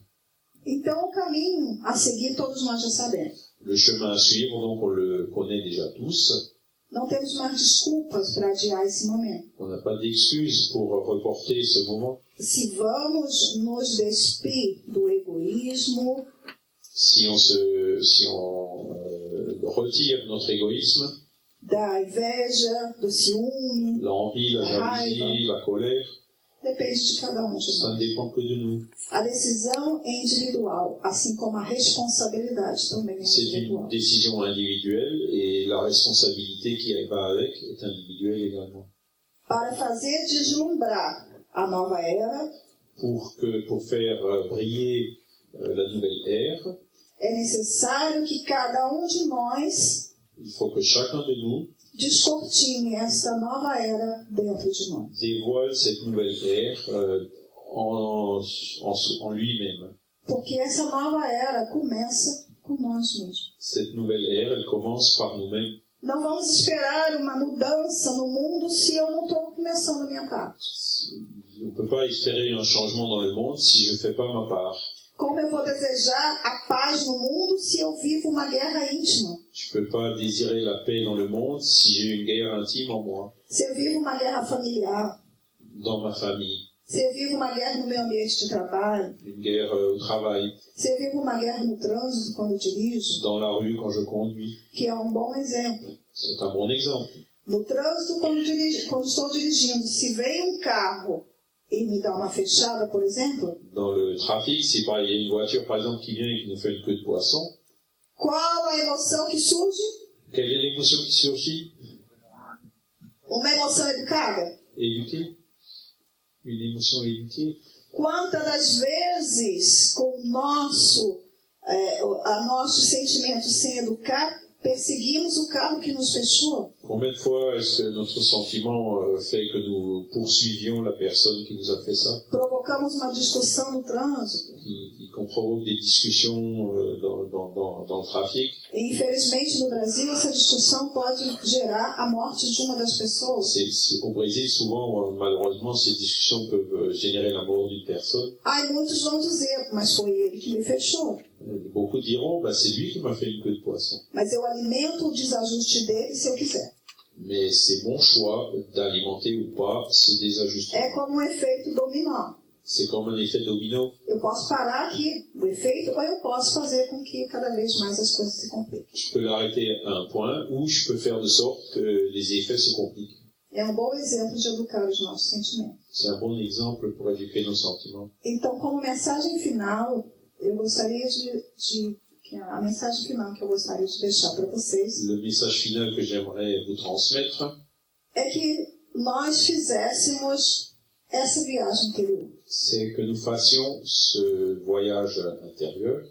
Então, o caminho a seguir todos nós já sabemos. Le chemin à suivre, donc on le connaît déjà tous. Não temos mais desculpas para adiar esse momento. On n'a pas d'excuses pour reporter ce moment. Se vamos nos despir do egoísmo, Si on se, si on euh, retire notre égoïsme, da inveja, do ciúme, l'envie, la jalousie, la colère, depende de cada um de nós. nous. A decisão é individual, assim como a responsabilidade também é C'est une individual. décision individuelle et la responsabilité qui va avec est individuelle également. Para fazer deslumbrar a nova era, Pour que, pour faire briller euh, la nouvelle ère, é necessário que cada um de nós il faut que chacun de nous descortine esta nova era dentro de nós. dévoile cette nouvelle ère euh, en, en, en lui-même. Porque essa nova era começa com nós mesmos. Cette nouvelle ère, elle commence par nous-mêmes. Não vamos esperar uma mudança no mundo se eu não estou começando a minha parte. On ne peut pas espérer un changement dans le monde si je ne fais pas ma part. Como eu vou desejar a paz no mundo se eu vivo uma guerra íntima? Je peux pas désirer la paix dans le monde si j'ai une guerre intime en moi, Se eu vivo uma guerra familiar? dans ma famille, Se eu vivo uma guerra no meu ambiente de trabalho? une guerre euh, au travail, Se eu vivo uma guerra no trânsito quando eu dirijo? dans la rue quand je conduis. Que é um bom exemplo. C'est un bon exemple. No trânsito, quando, dirigi- quando estou dirigindo, se vem um carro e me dá uma fechada, por exemplo, Dans le trafic, si par- il y a une voiture par exemple qui vient et qui nous fait une queue de poisson, qual a emoção que surge? quelle est l'émotion qui surgit Uma emoção educada? Éduquée Une émotion éduquée Quantas das vezes, com o nosso, é, a nossos sentimentos sem educar, perseguimos o carro que nos fechou? Combien de fois est-ce que notre sentiment fait que nous poursuivions la personne qui nous a fait ça, Provocamos uma discussão no trânsito. qui- qu'on provoque des discussions euh, dans, dans, dans, dans le trafic E, infelizmente, no Brasil, essa discussão pode gerar a morte de uma das pessoas. C'est- c'est- Au Brésil, souvent, euh, malheureusement, ces discussions peuvent euh, générer la mort d'une personne. Aí muitos vão dizer, mas foi ele que me fechou. Beaucoup diront, bah, c'est lui qui m'a fait une queue de poisson. Mas eu alimento o desajuste dele se eu quiser. Mais c'est mon choix d'alimenter ou pas ce désajustement. É como um efeito dominó. C'est comme un effet domino. Eu posso parar aqui o efeito ou eu posso fazer com que cada vez mais as coisas se compliquem. Je peux l'arrêter à un point ou je peux faire de sorte que les effets se compliquent. É um bom exemplo de educar os nossos sentimentos. C'est un bon exemple pour éduquer nos sentiments. Então, como mensagem final, eu gostaria de, de a a mensagem final que eu gostaria de deixar para vocês Le message final que j'aimerais vous transmettre, é que nós fizéssemos essa viagem interior, c'est que nous fassions ce voyage intérieur,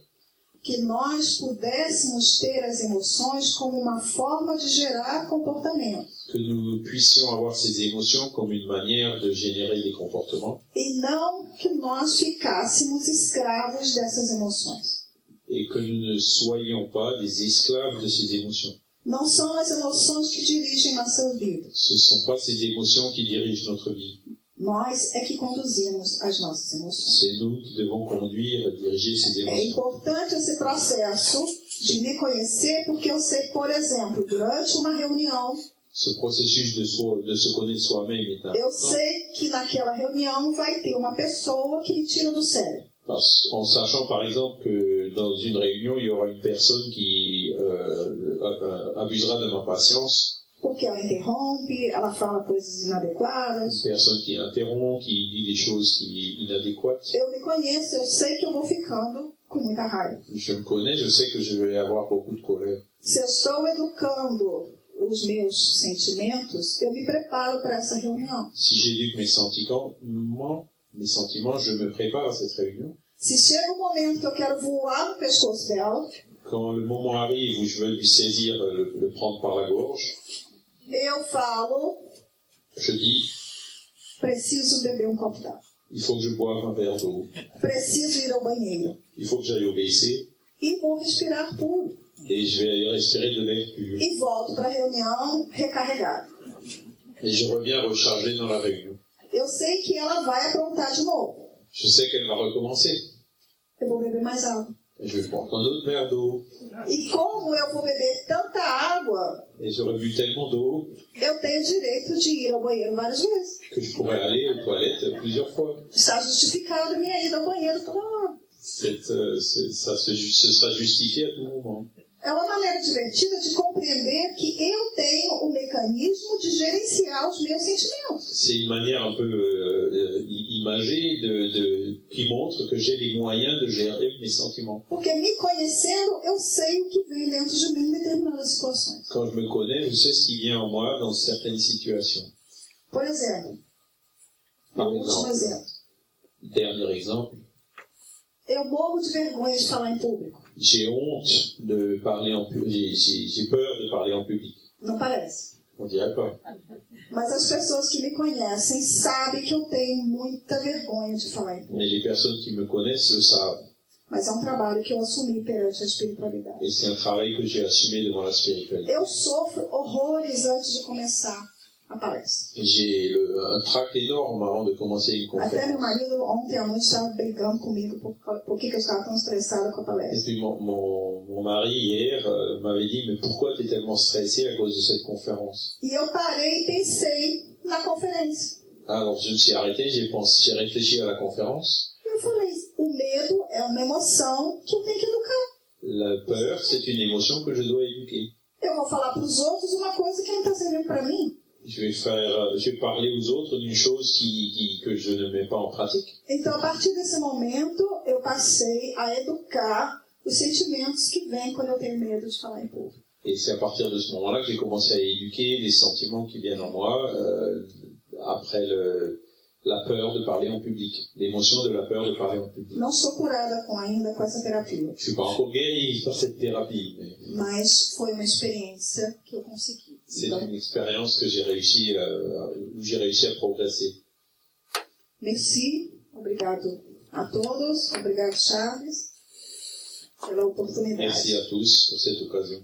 que nós pudéssemos ter as emoções como uma forma de gerar comportamento que nous puissions avoir ces émotions comme une manière de générer des comportements e não que nós ficássemos escravos dessas emoções. et que nous ne soyons pas des esclaves de ces émotions. Não são as emoções que dirigem nossas vidas. Ce ne sont pas ces émotions qui dirigent notre vie. Nós é que conduzimos as nossas emoções. C'est nous qui devons conduire, diriger ces É importante esse processo de me conhecer, porque eu sei, por exemplo, durante uma reunião, Ce processus de, soi- de se connaître soi-même eu sei que naquela reunião vai ter uma pessoa que me tira do sério. parce qu'en sachant par exemple que dans une réunion, il y aura une personne qui euh, euh, abusera de ma patience, Porque ela interrompe, ela fala coisas inadequadas. une personne qui interrompt, qui dit des choses qui inadéquates. Eu me conheço, eu sei que eu vou ficando com muita raiva. Je me connais, je sais que je vais avoir beaucoup de colère. Se eu estou educando os meus sentimentos, eu me preparo para essa reunião. Si j'éduque mes sentiments, mes sentiments, je me prépare à cette réunion. Se chega um momento que eu quero voar no pescoço dela, Quand le moment arrive où je veux lui saisir, le, le prendre par la gorge, eu falo, je dis, preciso beber um copo d'água. il faut que je boive un verre d'eau, Preciso ir ao banheiro. il faut que j'aille au WC, E vou respirar puro. et je vais respirer de l'air pur. E volto para a reunião recarregado. Et je reviens recharger dans la réunion. Eu sei que ela vai aprontar de novo. Je sais qu'elle va recommencer. Eu vou beber mais água. Je vais prendre autre verre d'eau. E como eu vou beber tanta água, Et j'aurais bu tellement d'eau eu tenho direito de ir ao banheiro várias vezes. que je pourrais aller aux toilettes plusieurs fois. Está justificado a minha ida ao banheiro toda hora. C'est, euh, c'est- ça se, ju- ce sera justifié à tout moment. É uma maneira divertida de compreender que eu tenho o mecanismo de gerenciar os meus sentimentos. C'est une manière un peu euh, euh, i- imagée de, de- qui montre que j'ai les moyens de gérer mes sentiments. Porque me conhecendo, eu sei o que vem dentro de mim em determinadas situações. Quand je me connais, je sais ce qui vient en moi dans certaines situations. Por exemplo, Par um último exemple, exemplo. dernier exemple, Eu morro de vergonha de falar em público. j'ai honte de parler en public, j'ai, peur de parler en public. Não parece? On dirait pas. Mas as pessoas que me conhecem sabem que eu tenho muita vergonha de falar em público. Mais les personnes qui me le savent. Mas é um trabalho que eu assumi perante a espiritualidade. Et c'est un travail que j'ai assumé devant la spiritualité. Eu sofro horrores antes de começar a palestra. J'ai le- un trac énorme avant de commencer une Até conférence. meu marido ontem à noite estava brigando comigo por, por que que eu estava tão estressada com a Et palestra. puis mon, mon, mon mari hier euh, m'avait dit mais pourquoi tu es tellement stressé à cause de cette conférence? E eu parei e pensei na conferência. Alors je me suis arrêté, j'ai pensé, j'ai réfléchi à la conférence. Eu falei, o medo é uma emoção que eu tenho que educar. La peur, c'est une émotion que je dois éduquer. Eu vou falar para os outros uma coisa que não está servindo para mim. Je vais faire, euh, je vais parler aux autres d'une chose qui, qui, que je ne mets pas en pratique. Então, a partir desse momento, eu passei a educar os sentimentos que vêm quando eu tenho medo de falar em público. Et c'est à partir de ce moment-là que j'ai commencé à éduquer les sentiments qui viennent en moi euh, après le, la peur de parler en public, l'émotion de la peur de parler en public. Não sou curada com, ainda com essa terapia, Je suis pas encore guéri par cette thérapie, mais mas foi uma experiência que eu consegui. C'est une expérience que j'ai réussi, euh, où j'ai réussi à progresser. merci, obrigado a todos, obrigado Charles, pela oportunidade. Merci à tous pour cette occasion.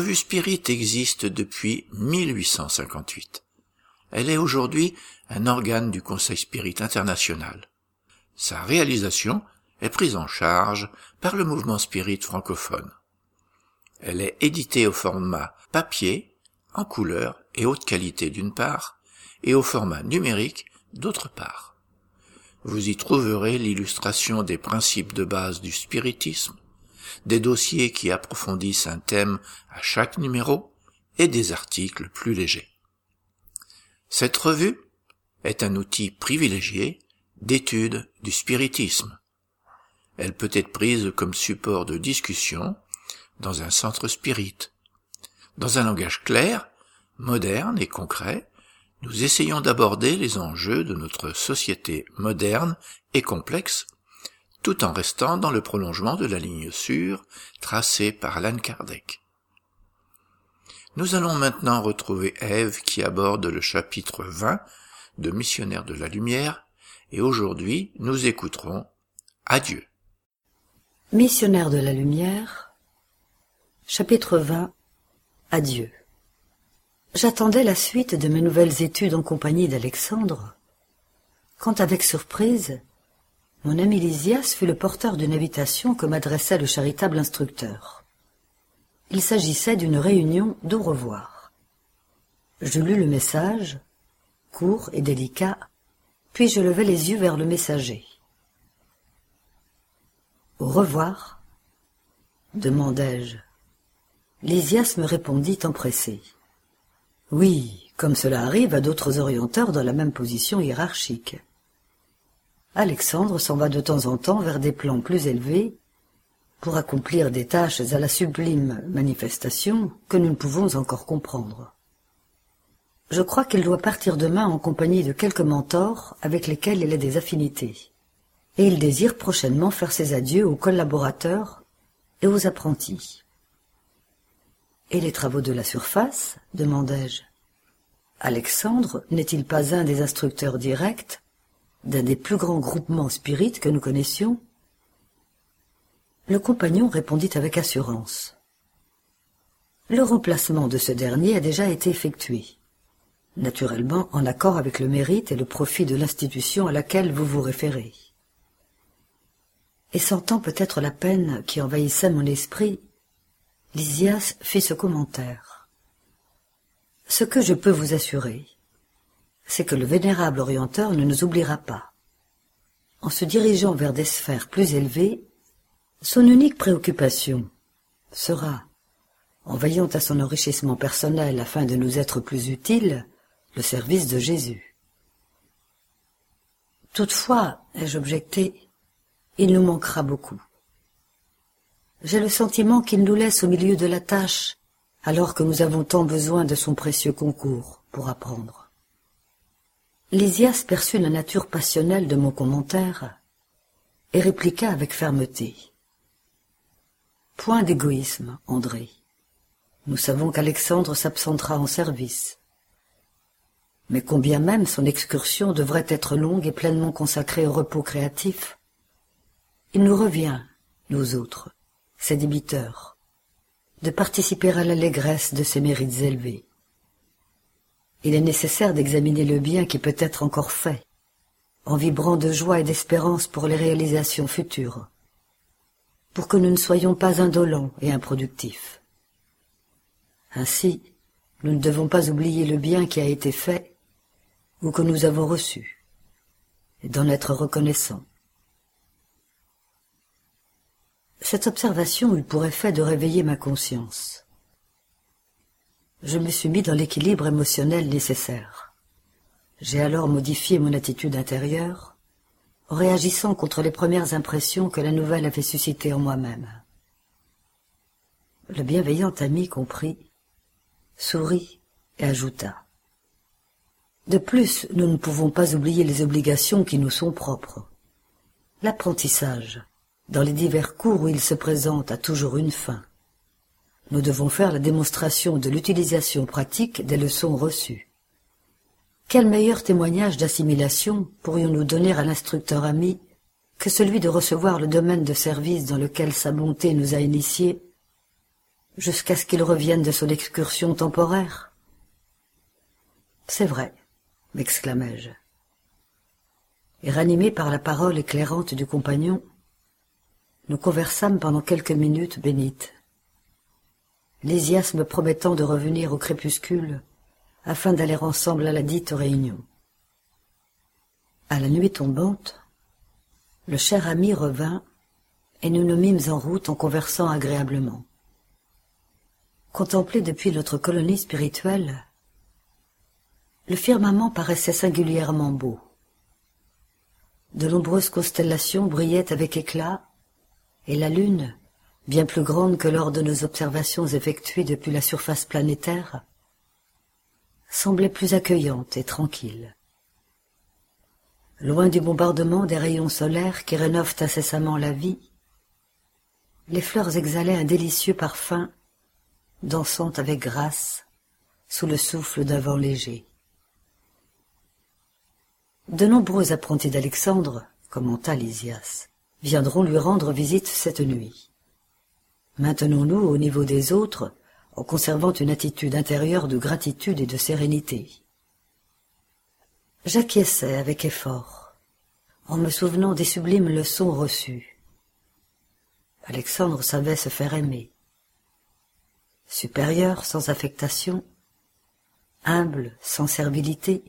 Revue Spirit existe depuis 1858. Elle est aujourd'hui un organe du Conseil Spirit international. Sa réalisation est prise en charge par le mouvement Spirit francophone. Elle est éditée au format papier, en couleur et haute qualité d'une part, et au format numérique d'autre part. Vous y trouverez l'illustration des principes de base du spiritisme, des dossiers qui approfondissent un thème à chaque numéro et des articles plus légers. Cette revue est un outil privilégié d'étude du spiritisme. Elle peut être prise comme support de discussion dans un centre spirit. Dans un langage clair, moderne et concret, nous essayons d'aborder les enjeux de notre société moderne et complexe tout en restant dans le prolongement de la ligne sûre tracée par Alan Kardec. Nous allons maintenant retrouver Ève qui aborde le chapitre 20 de Missionnaire de la Lumière et aujourd'hui nous écouterons Adieu. Missionnaire de la lumière, chapitre 20 Adieu. J'attendais la suite de mes nouvelles études en compagnie d'Alexandre, quand avec surprise, mon ami Lysias fut le porteur d'une invitation que m'adressait le charitable instructeur. Il s'agissait d'une réunion d'au revoir. Je lus le message, court et délicat, puis je levai les yeux vers le messager. Au revoir demandai-je. Lysias me répondit empressé. Oui, comme cela arrive à d'autres orienteurs dans la même position hiérarchique. Alexandre s'en va de temps en temps vers des plans plus élevés pour accomplir des tâches à la sublime manifestation que nous ne pouvons encore comprendre. Je crois qu'il doit partir demain en compagnie de quelques mentors avec lesquels il a des affinités, et il désire prochainement faire ses adieux aux collaborateurs et aux apprentis. Et les travaux de la surface demandai-je. Alexandre n'est-il pas un des instructeurs directs d'un des plus grands groupements spirites que nous connaissions Le compagnon répondit avec assurance. Le remplacement de ce dernier a déjà été effectué, naturellement en accord avec le mérite et le profit de l'institution à laquelle vous vous référez. Et sentant peut-être la peine qui envahissait mon esprit, Lysias fit ce commentaire. Ce que je peux vous assurer, c'est que le vénérable orienteur ne nous oubliera pas. En se dirigeant vers des sphères plus élevées, son unique préoccupation sera, en veillant à son enrichissement personnel afin de nous être plus utiles, le service de Jésus. Toutefois, ai-je objecté, il nous manquera beaucoup. J'ai le sentiment qu'il nous laisse au milieu de la tâche alors que nous avons tant besoin de son précieux concours pour apprendre. Lysias perçut la nature passionnelle de mon commentaire et répliqua avec fermeté. Point d'égoïsme, André. Nous savons qu'Alexandre s'absentera en service. Mais combien même son excursion devrait être longue et pleinement consacrée au repos créatif, il nous revient, nous autres, ses débiteurs, de participer à l'allégresse de ses mérites élevés. Il est nécessaire d'examiner le bien qui peut être encore fait, en vibrant de joie et d'espérance pour les réalisations futures, pour que nous ne soyons pas indolents et improductifs. Ainsi, nous ne devons pas oublier le bien qui a été fait ou que nous avons reçu, et d'en être reconnaissants. Cette observation eut pour effet de réveiller ma conscience. Je me suis mis dans l'équilibre émotionnel nécessaire. J'ai alors modifié mon attitude intérieure, en réagissant contre les premières impressions que la nouvelle avait suscitées en moi-même. Le bienveillant ami comprit, sourit et ajouta. De plus, nous ne pouvons pas oublier les obligations qui nous sont propres. L'apprentissage, dans les divers cours où il se présente, a toujours une fin. Nous devons faire la démonstration de l'utilisation pratique des leçons reçues. Quel meilleur témoignage d'assimilation pourrions-nous donner à l'instructeur ami que celui de recevoir le domaine de service dans lequel sa bonté nous a initiés jusqu'à ce qu'il revienne de son excursion temporaire? C'est vrai, m'exclamai-je. Et ranimé par la parole éclairante du compagnon, nous conversâmes pendant quelques minutes bénites. Lysias me promettant de revenir au crépuscule afin d'aller ensemble à la dite réunion. À la nuit tombante, le cher ami revint et nous nous mîmes en route en conversant agréablement. Contemplé depuis notre colonie spirituelle, le firmament paraissait singulièrement beau. De nombreuses constellations brillaient avec éclat et la Lune, bien plus grande que lors de nos observations effectuées depuis la surface planétaire, semblait plus accueillante et tranquille. Loin du bombardement des rayons solaires qui rénovent incessamment la vie, les fleurs exhalaient un délicieux parfum, dansant avec grâce sous le souffle d'un vent léger. De nombreux apprentis d'Alexandre, commenta Lysias, viendront lui rendre visite cette nuit. Maintenons-nous au niveau des autres en conservant une attitude intérieure de gratitude et de sérénité. J'acquiesçais avec effort, en me souvenant des sublimes leçons reçues. Alexandre savait se faire aimer. Supérieur sans affectation, humble sans servilité,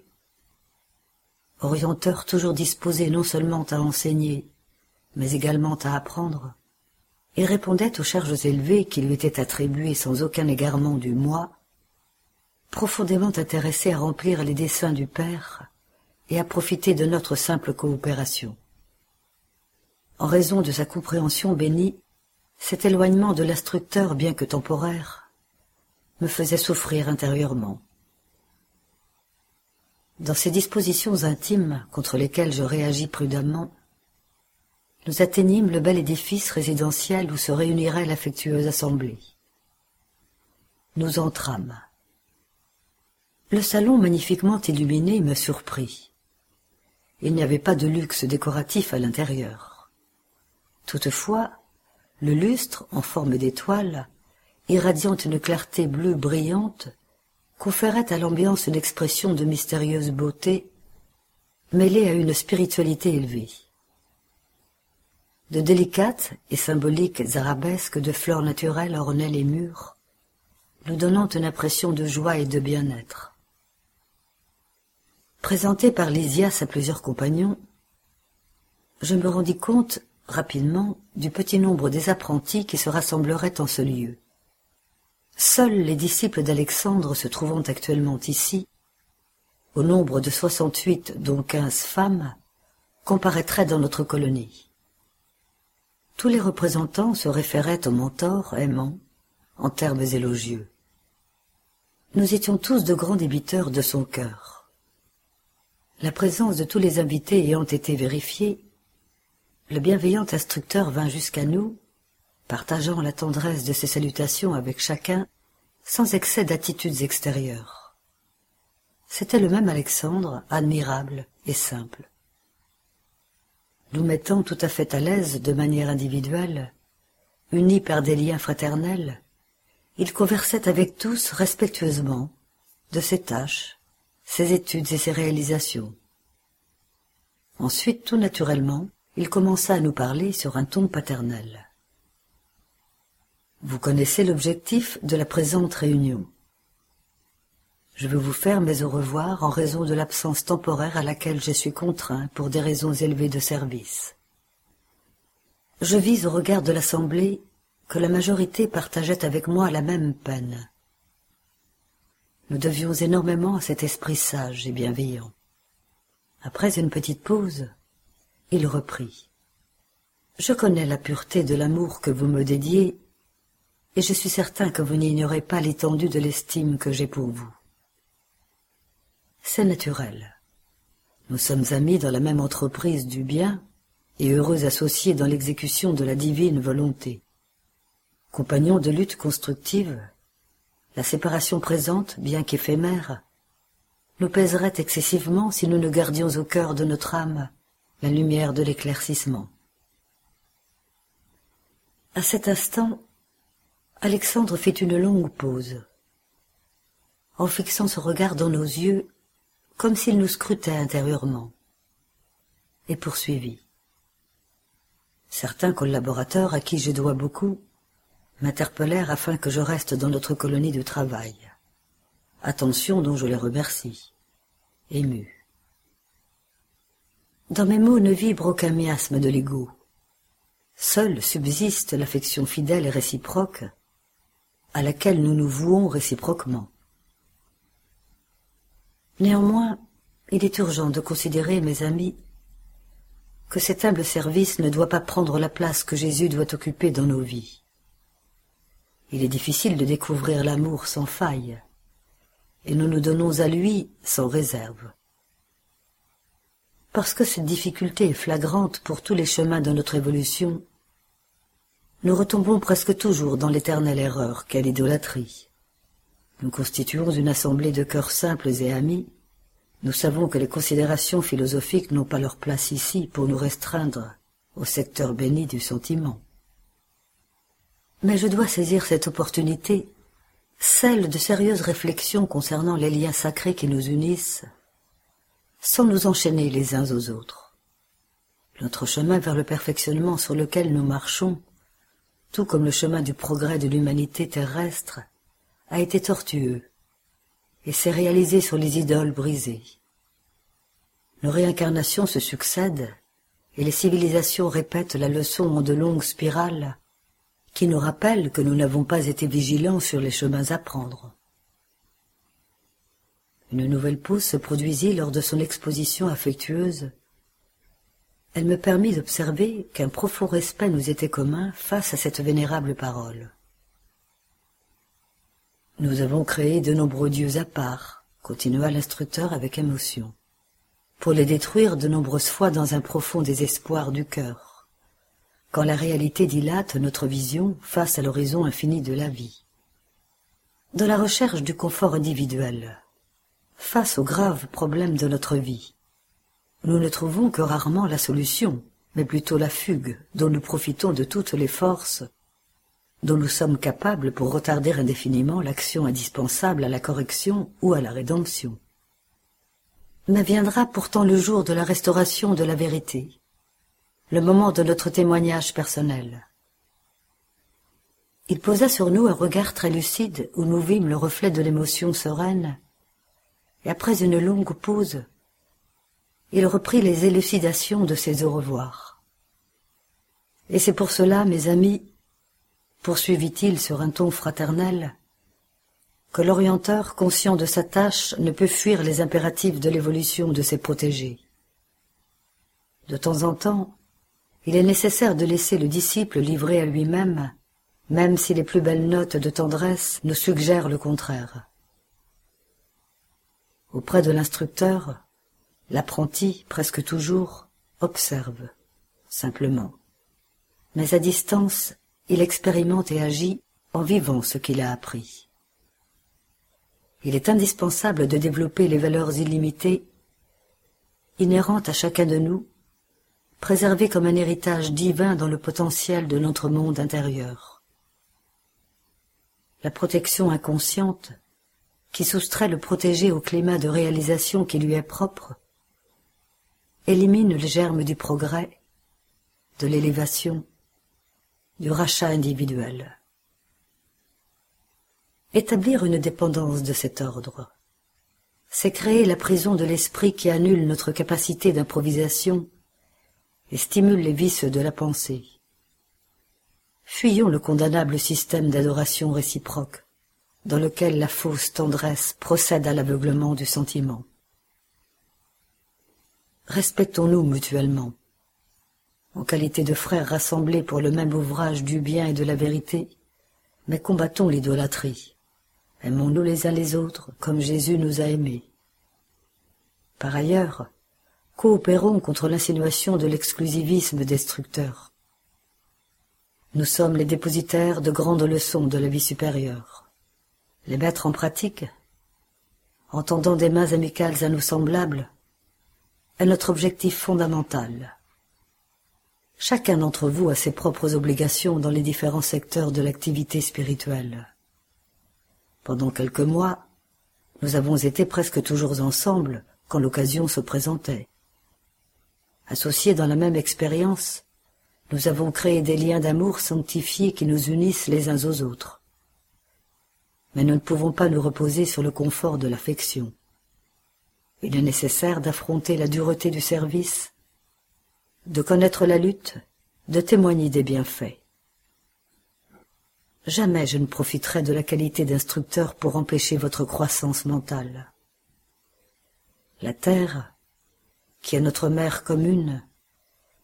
orienteur toujours disposé non seulement à enseigner, mais également à apprendre, il répondait aux charges élevées qui lui étaient attribuées sans aucun égarement du moi, profondément intéressé à remplir les desseins du Père et à profiter de notre simple coopération. En raison de sa compréhension bénie, cet éloignement de l'instructeur, bien que temporaire, me faisait souffrir intérieurement. Dans ces dispositions intimes contre lesquelles je réagis prudemment, nous atteignîmes le bel édifice résidentiel où se réunirait l'affectueuse assemblée. Nous entrâmes. Le salon magnifiquement illuminé me surprit. Il n'y avait pas de luxe décoratif à l'intérieur. Toutefois, le lustre, en forme d'étoile, irradiant une clarté bleue brillante, conférait à l'ambiance une expression de mystérieuse beauté, mêlée à une spiritualité élevée de délicates et symboliques arabesques de fleurs naturelles ornaient les murs, nous donnant une impression de joie et de bien-être. Présenté par Lysias à plusieurs compagnons, je me rendis compte rapidement du petit nombre des apprentis qui se rassembleraient en ce lieu. Seuls les disciples d'Alexandre se trouvant actuellement ici, au nombre de soixante-huit dont quinze femmes, comparaîtraient dans notre colonie. Tous les représentants se référaient au mentor aimant, en termes élogieux. Nous étions tous de grands débiteurs de son cœur. La présence de tous les invités ayant été vérifiée, le bienveillant instructeur vint jusqu'à nous, partageant la tendresse de ses salutations avec chacun, sans excès d'attitudes extérieures. C'était le même Alexandre, admirable et simple. Nous mettant tout à fait à l'aise de manière individuelle, unis par des liens fraternels, il conversait avec tous respectueusement de ses tâches, ses études et ses réalisations. Ensuite, tout naturellement, il commença à nous parler sur un ton paternel. Vous connaissez l'objectif de la présente réunion. Je veux vous faire mes au revoir en raison de l'absence temporaire à laquelle je suis contraint pour des raisons élevées de service. Je vise au regard de l'Assemblée que la majorité partageait avec moi la même peine. Nous devions énormément à cet esprit sage et bienveillant. Après une petite pause, il reprit. Je connais la pureté de l'amour que vous me dédiez, et je suis certain que vous n'ignorez pas l'étendue de l'estime que j'ai pour vous. C'est naturel. Nous sommes amis dans la même entreprise du bien et heureux associés dans l'exécution de la divine volonté. Compagnons de lutte constructive, la séparation présente, bien qu'éphémère, nous pèserait excessivement si nous ne gardions au cœur de notre âme la lumière de l'éclaircissement. À cet instant, Alexandre fit une longue pause, en fixant ce regard dans nos yeux comme s'il nous scrutait intérieurement, et poursuivit. Certains collaborateurs à qui je dois beaucoup m'interpellèrent afin que je reste dans notre colonie de travail. Attention dont je les remercie, ému. Dans mes mots ne vibre aucun miasme de l'ego. Seule subsiste l'affection fidèle et réciproque, à laquelle nous nous vouons réciproquement. Néanmoins, il est urgent de considérer, mes amis, que cet humble service ne doit pas prendre la place que Jésus doit occuper dans nos vies. Il est difficile de découvrir l'amour sans faille, et nous nous donnons à lui sans réserve. Parce que cette difficulté est flagrante pour tous les chemins de notre évolution, nous retombons presque toujours dans l'éternelle erreur qu'est l'idolâtrie. Nous constituons une assemblée de cœurs simples et amis. Nous savons que les considérations philosophiques n'ont pas leur place ici pour nous restreindre au secteur béni du sentiment. Mais je dois saisir cette opportunité, celle de sérieuses réflexions concernant les liens sacrés qui nous unissent, sans nous enchaîner les uns aux autres. Notre chemin vers le perfectionnement sur lequel nous marchons, tout comme le chemin du progrès de l'humanité terrestre, a été tortueux et s'est réalisé sur les idoles brisées. Nos réincarnations se succèdent et les civilisations répètent la leçon en de longues spirales qui nous rappellent que nous n'avons pas été vigilants sur les chemins à prendre. Une nouvelle pause se produisit lors de son exposition affectueuse. Elle me permit d'observer qu'un profond respect nous était commun face à cette vénérable parole. Nous avons créé de nombreux dieux à part, continua l'instructeur avec émotion, pour les détruire de nombreuses fois dans un profond désespoir du cœur, quand la réalité dilate notre vision face à l'horizon infini de la vie. Dans la recherche du confort individuel, face aux graves problèmes de notre vie. Nous ne trouvons que rarement la solution, mais plutôt la fugue dont nous profitons de toutes les forces dont nous sommes capables pour retarder indéfiniment l'action indispensable à la correction ou à la rédemption. Mais viendra pourtant le jour de la restauration de la vérité, le moment de notre témoignage personnel. Il posa sur nous un regard très lucide où nous vîmes le reflet de l'émotion sereine et après une longue pause, il reprit les élucidations de ses au revoir. Et c'est pour cela, mes amis, poursuivit-il sur un ton fraternel, que l'orienteur, conscient de sa tâche, ne peut fuir les impératifs de l'évolution de ses protégés. De temps en temps, il est nécessaire de laisser le disciple livré à lui-même, même si les plus belles notes de tendresse nous suggèrent le contraire. Auprès de l'instructeur, l'apprenti, presque toujours, observe, simplement. Mais à distance, il expérimente et agit en vivant ce qu'il a appris. Il est indispensable de développer les valeurs illimitées inhérentes à chacun de nous, préservées comme un héritage divin dans le potentiel de notre monde intérieur. La protection inconsciente, qui soustrait le protégé au climat de réalisation qui lui est propre, élimine le germe du progrès, de l'élévation, du rachat individuel. Établir une dépendance de cet ordre, c'est créer la prison de l'esprit qui annule notre capacité d'improvisation et stimule les vices de la pensée. Fuyons le condamnable système d'adoration réciproque, dans lequel la fausse tendresse procède à l'aveuglement du sentiment. Respectons-nous mutuellement. En qualité de frères rassemblés pour le même ouvrage du bien et de la vérité, mais combattons l'idolâtrie. Aimons-nous les uns les autres comme Jésus nous a aimés. Par ailleurs, coopérons contre l'insinuation de l'exclusivisme destructeur. Nous sommes les dépositaires de grandes leçons de la vie supérieure. Les mettre en pratique, en tendant des mains amicales à nos semblables, est notre objectif fondamental. Chacun d'entre vous a ses propres obligations dans les différents secteurs de l'activité spirituelle. Pendant quelques mois, nous avons été presque toujours ensemble quand l'occasion se présentait. Associés dans la même expérience, nous avons créé des liens d'amour sanctifiés qui nous unissent les uns aux autres. Mais nous ne pouvons pas nous reposer sur le confort de l'affection. Il est nécessaire d'affronter la dureté du service, de connaître la lutte, de témoigner des bienfaits. Jamais je ne profiterai de la qualité d'instructeur pour empêcher votre croissance mentale. La terre, qui est notre mère commune,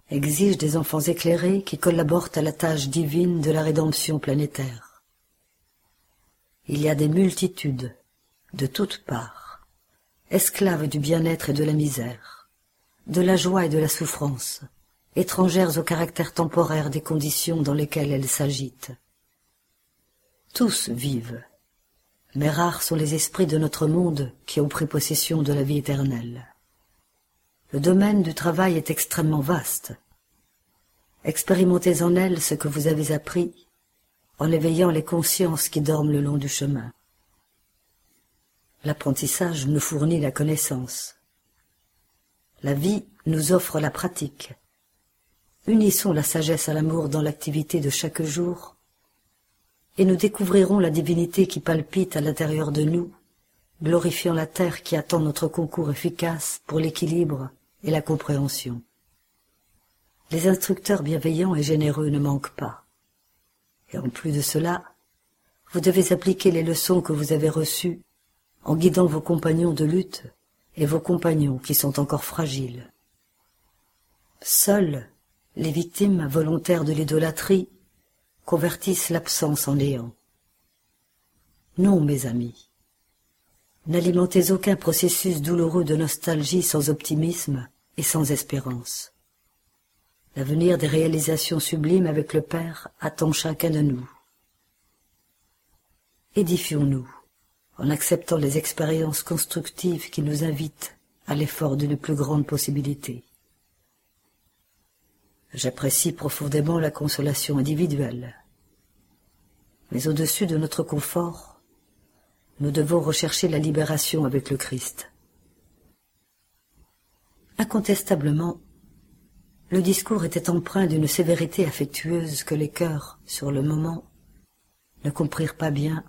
exige des enfants éclairés qui collaborent à la tâche divine de la rédemption planétaire. Il y a des multitudes, de toutes parts, esclaves du bien-être et de la misère, de la joie et de la souffrance, étrangères au caractère temporaire des conditions dans lesquelles elles s'agitent. Tous vivent, mais rares sont les esprits de notre monde qui ont pris possession de la vie éternelle. Le domaine du travail est extrêmement vaste. Expérimentez en elle ce que vous avez appris, en éveillant les consciences qui dorment le long du chemin. L'apprentissage nous fournit la connaissance. La vie nous offre la pratique. Unissons la sagesse à l'amour dans l'activité de chaque jour, et nous découvrirons la divinité qui palpite à l'intérieur de nous, glorifiant la terre qui attend notre concours efficace pour l'équilibre et la compréhension. Les instructeurs bienveillants et généreux ne manquent pas. Et en plus de cela, vous devez appliquer les leçons que vous avez reçues en guidant vos compagnons de lutte et vos compagnons qui sont encore fragiles. Seules les victimes volontaires de l'idolâtrie convertissent l'absence en néant. Non, mes amis, n'alimentez aucun processus douloureux de nostalgie sans optimisme et sans espérance. L'avenir des réalisations sublimes avec le Père attend chacun de nous. Édifions-nous en acceptant les expériences constructives qui nous invitent à l'effort d'une plus grande possibilité. J'apprécie profondément la consolation individuelle, mais au-dessus de notre confort, nous devons rechercher la libération avec le Christ. Incontestablement, le discours était empreint d'une sévérité affectueuse que les cœurs, sur le moment, ne comprirent pas bien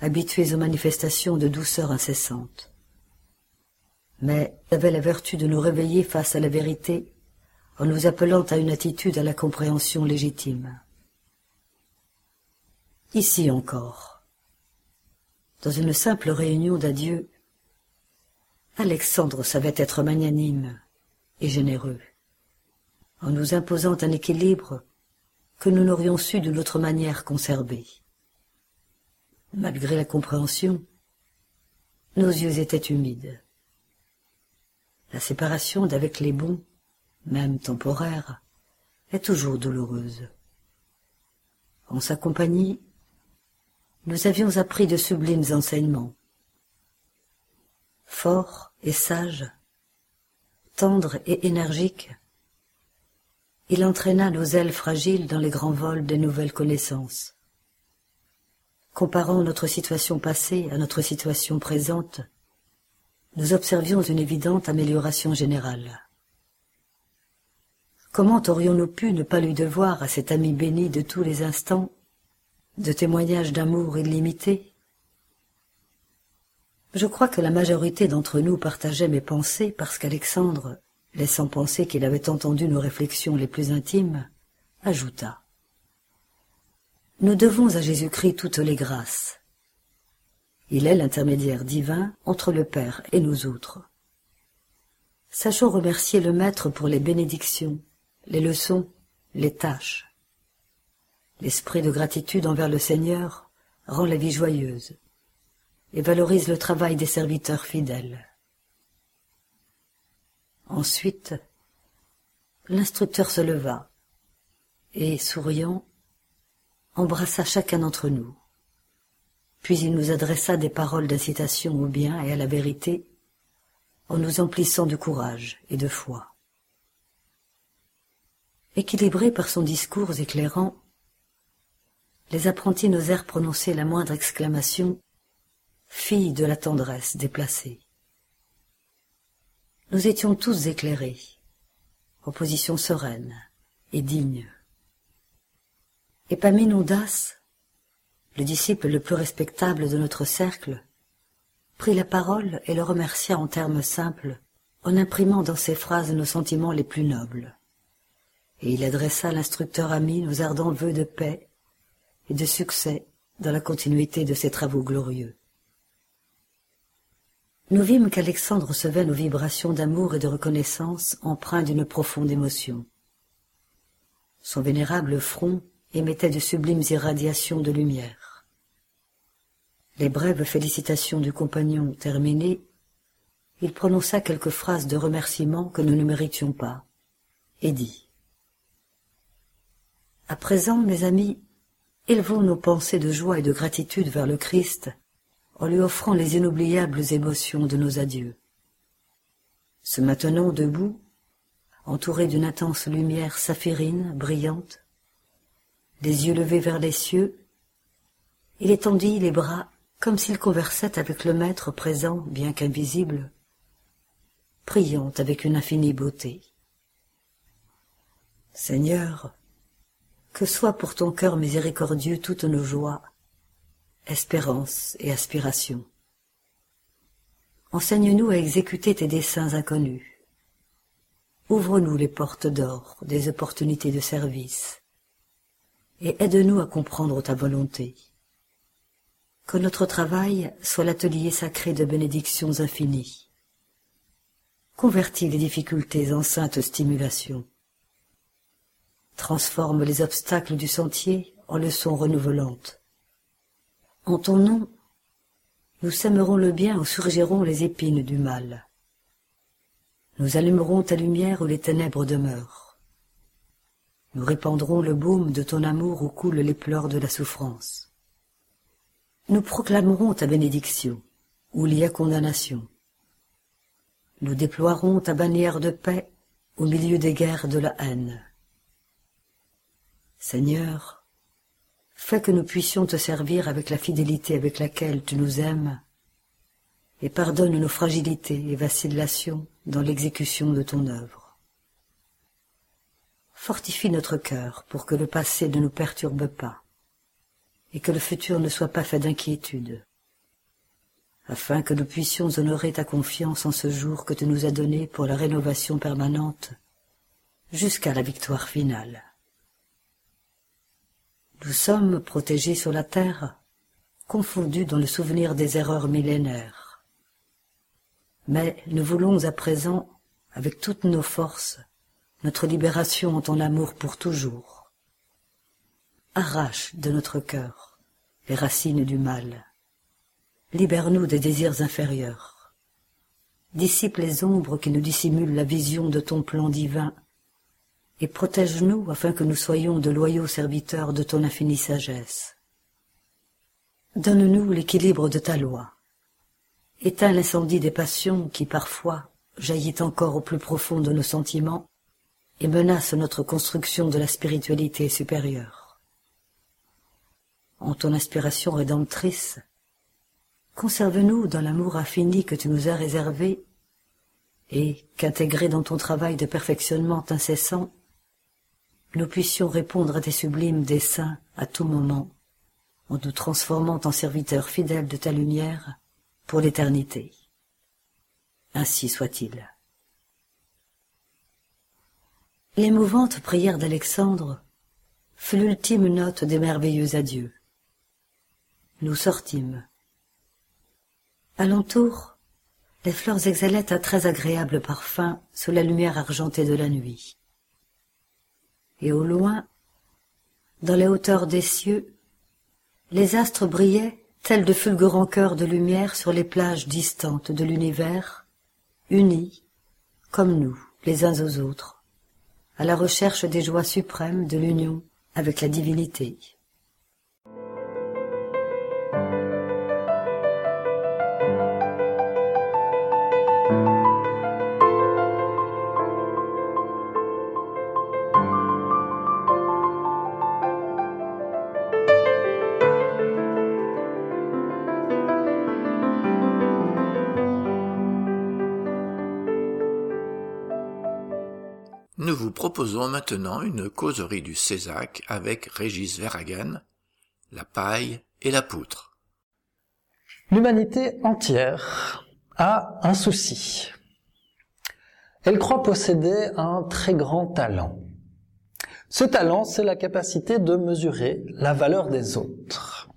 habitués aux manifestations de douceur incessante. Mais avait la vertu de nous réveiller face à la vérité en nous appelant à une attitude à la compréhension légitime. Ici encore, dans une simple réunion d'adieu, Alexandre savait être magnanime et généreux, en nous imposant un équilibre que nous n'aurions su d'une autre manière conserver. Malgré la compréhension, nos yeux étaient humides. la séparation d'avec les bons, même temporaire, est toujours douloureuse. En sa compagnie, nous avions appris de sublimes enseignements. Fort et sage, tendre et énergique, il entraîna nos ailes fragiles dans les grands vols des nouvelles connaissances. Comparant notre situation passée à notre situation présente, nous observions une évidente amélioration générale. Comment aurions-nous pu ne pas lui devoir à cet ami béni de tous les instants de témoignages d'amour illimité Je crois que la majorité d'entre nous partageait mes pensées parce qu'Alexandre, laissant penser qu'il avait entendu nos réflexions les plus intimes, ajouta Nous devons à Jésus-Christ toutes les grâces. Il est l'intermédiaire divin entre le Père et nous autres. Sachons remercier le Maître pour les bénédictions, les leçons, les tâches. L'esprit de gratitude envers le Seigneur rend la vie joyeuse et valorise le travail des serviteurs fidèles. Ensuite, l'instructeur se leva et, souriant, embrassa chacun d'entre nous. Puis il nous adressa des paroles d'incitation au bien et à la vérité, en nous emplissant de courage et de foi. Équilibrés par son discours éclairant, les apprentis n'osèrent prononcer la moindre exclamation, fille de la tendresse déplacée. Nous étions tous éclairés, en position sereine et digne. Épaminondas, le disciple le plus respectable de notre cercle, prit la parole et le remercia en termes simples, en imprimant dans ses phrases nos sentiments les plus nobles. Et il adressa à l'instructeur ami nos ardents vœux de paix et de succès dans la continuité de ses travaux glorieux. Nous vîmes qu'Alexandre recevait nos vibrations d'amour et de reconnaissance empreintes d'une profonde émotion. Son vénérable front émettait de sublimes irradiations de lumière. Les brèves félicitations du compagnon terminées, il prononça quelques phrases de remerciement que nous ne méritions pas, et dit « À présent, mes amis, élevons nos pensées de joie et de gratitude vers le Christ, en lui offrant les inoubliables émotions de nos adieux. Se maintenant debout, entouré d'une intense lumière saphirine, brillante, les yeux levés vers les cieux, il étendit les bras comme s'il conversait avec le Maître présent, bien qu'invisible, priant avec une infinie beauté. Seigneur, que soient pour ton cœur miséricordieux toutes nos joies, espérance et aspiration. Enseigne-nous à exécuter tes desseins inconnus. Ouvre-nous les portes d'or des opportunités de service et aide-nous à comprendre ta volonté. Que notre travail soit l'atelier sacré de bénédictions infinies. Convertis les difficultés en sainte stimulation. Transforme les obstacles du sentier en leçons renouvelantes en ton nom, nous sèmerons le bien où surgiront les épines du mal. Nous allumerons ta lumière où les ténèbres demeurent. Nous répandrons le baume de ton amour où coulent les pleurs de la souffrance. Nous proclamerons ta bénédiction où il y a condamnation. Nous déploierons ta bannière de paix au milieu des guerres de la haine. Seigneur, Fais que nous puissions te servir avec la fidélité avec laquelle tu nous aimes, et pardonne nos fragilités et vacillations dans l'exécution de ton œuvre. Fortifie notre cœur pour que le passé ne nous perturbe pas, et que le futur ne soit pas fait d'inquiétude, afin que nous puissions honorer ta confiance en ce jour que tu nous as donné pour la rénovation permanente jusqu'à la victoire finale. Nous sommes protégés sur la terre, confondus dans le souvenir des erreurs millénaires. Mais nous voulons à présent, avec toutes nos forces, notre libération en ton amour pour toujours. Arrache de notre cœur les racines du mal. Libère-nous des désirs inférieurs. dissipe les ombres qui nous dissimulent la vision de ton plan divin, et protège-nous afin que nous soyons de loyaux serviteurs de ton infinie sagesse. Donne-nous l'équilibre de ta loi. Éteins l'incendie des passions qui parfois jaillit encore au plus profond de nos sentiments et menace notre construction de la spiritualité supérieure. En ton inspiration rédemptrice, conserve-nous dans l'amour infini que tu nous as réservé et qu'intégré dans ton travail de perfectionnement incessant, nous puissions répondre à tes sublimes desseins à tout moment, en nous transformant en serviteurs fidèles de ta lumière pour l'éternité. Ainsi soit-il. L'émouvante prière d'Alexandre fut l'ultime note des merveilleux adieux. Nous sortîmes. Alentour, les fleurs exhalaient un très agréable parfum sous la lumière argentée de la nuit. Et au loin, dans les hauteurs des cieux, les astres brillaient tels de fulgurants cœurs de lumière sur les plages distantes de l'univers, unis, comme nous, les uns aux autres à la recherche des joies suprêmes de l'union avec la divinité. Proposons maintenant une causerie du Césac avec Régis Verhagen, la paille et la poutre. L'humanité entière a un souci. Elle croit posséder un très grand talent. Ce talent, c'est la capacité de mesurer la valeur des autres.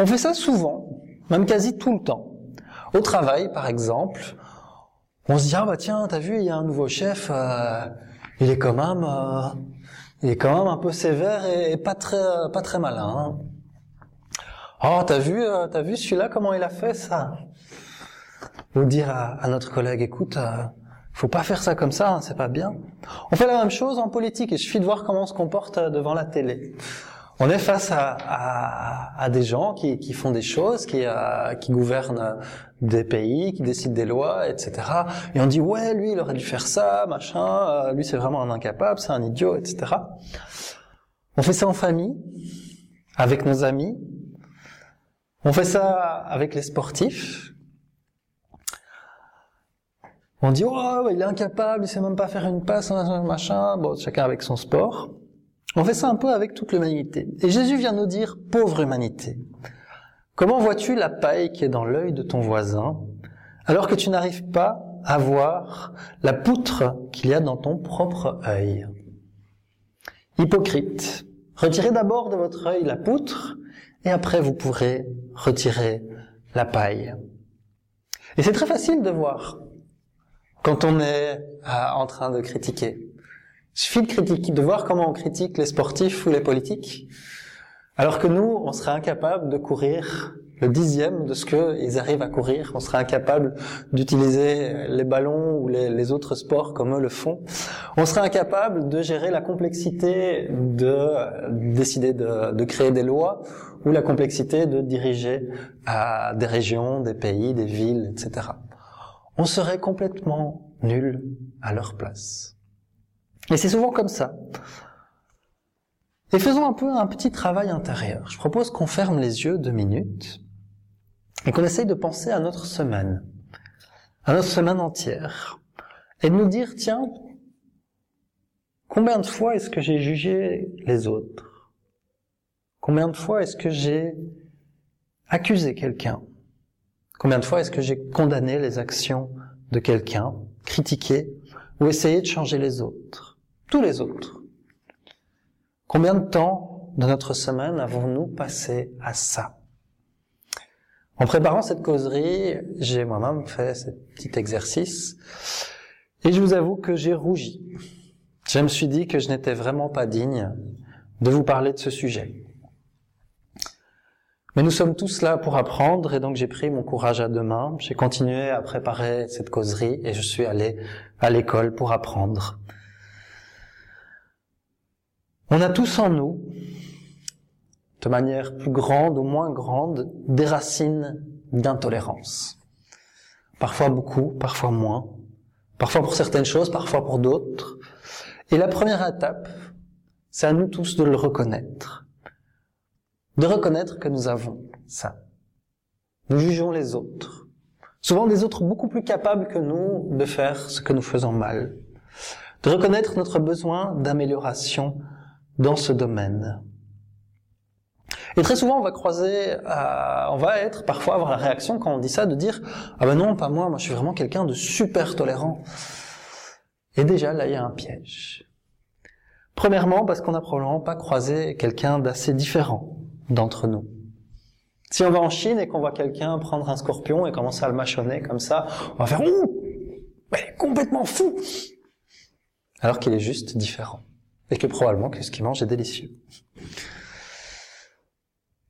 On fait ça souvent, même quasi tout le temps. Au travail, par exemple, on se dit ah bah tiens t'as vu il y a un nouveau chef euh, il est quand même euh, il est quand même un peu sévère et, pas très pas très malin hein. oh t'as vu euh, t'as vu celui-là comment il a fait ça? Ou dire à, notre collègue écoute faut pas faire ça comme ça hein, c'est pas bien. On fait la même chose en politique il suffit de voir comment on se comporte devant la télé on est face à, à, à des gens qui, qui, font des choses, qui, euh, qui gouvernent des pays, qui décident des lois, etc. Et on dit ouais, lui, il aurait dû faire ça, machin. Euh, lui, c'est vraiment un incapable, c'est un idiot, etc. On fait ça en famille, avec nos amis. On fait ça avec les sportifs. On dit oh, il est incapable, il sait même pas faire une passe, machin. Bon, chacun avec son sport. On fait ça un peu avec toute l'humanité. Et Jésus vient nous dire, pauvre humanité, comment vois-tu la paille qui est dans l'œil de ton voisin, alors que tu n'arrives pas à voir la poutre qu'il y a dans ton propre œil? Hypocrite, retirez d'abord de votre œil la poutre, et après vous pourrez retirer la paille. Et c'est très facile de voir quand on est euh, en train de critiquer. Il suffit de de voir comment on critique les sportifs ou les politiques, alors que nous, on serait incapable de courir le dixième de ce qu'ils arrivent à courir. On serait incapable d'utiliser les ballons ou les, autres sports comme eux le font. On serait incapable de gérer la complexité de décider de, de créer des lois ou la complexité de diriger à des régions, des pays, des villes, etc. On serait complètement nul à leur place. Et c'est souvent comme ça. Et faisons un peu un petit travail intérieur. Je propose qu'on ferme les yeux deux minutes et qu'on essaye de penser à notre semaine, à notre semaine entière, et de nous dire, tiens, combien de fois est-ce que j'ai jugé les autres? Combien de fois est-ce que j'ai accusé quelqu'un? Combien de fois est-ce que j'ai condamné les actions de quelqu'un, critiqué ou essayé de changer les autres? Tous les autres. Combien de temps de notre semaine avons-nous passé à ça? En préparant cette causerie, j'ai moi-même fait ce petit exercice et je vous avoue que j'ai rougi. Je me suis dit que je n'étais vraiment pas digne de vous parler de ce sujet. Mais nous sommes tous là pour apprendre et donc j'ai pris mon courage à deux mains. J'ai continué à préparer cette causerie et je suis allé à l'école pour apprendre. On a tous en nous, de manière plus grande ou moins grande, des racines d'intolérance. Parfois beaucoup, parfois moins. Parfois pour certaines choses, parfois pour d'autres. Et la première étape, c'est à nous tous de le reconnaître. De reconnaître que nous avons ça. Nous jugeons les autres. Souvent des autres beaucoup plus capables que nous de faire ce que nous faisons mal. De reconnaître notre besoin d'amélioration dans ce domaine. Et très souvent, on va croiser, euh, on va être parfois avoir la réaction quand on dit ça de dire ah ben non, pas moi, moi je suis vraiment quelqu'un de super tolérant. Et déjà là, il y a un piège. Premièrement, parce qu'on n'a probablement pas croisé quelqu'un d'assez différent d'entre nous. Si on va en Chine et qu'on voit quelqu'un prendre un scorpion et commencer à le mâchonner comme ça, on va faire ouh, il est complètement fou, alors qu'il est juste différent et que probablement que ce qu'il mange est délicieux.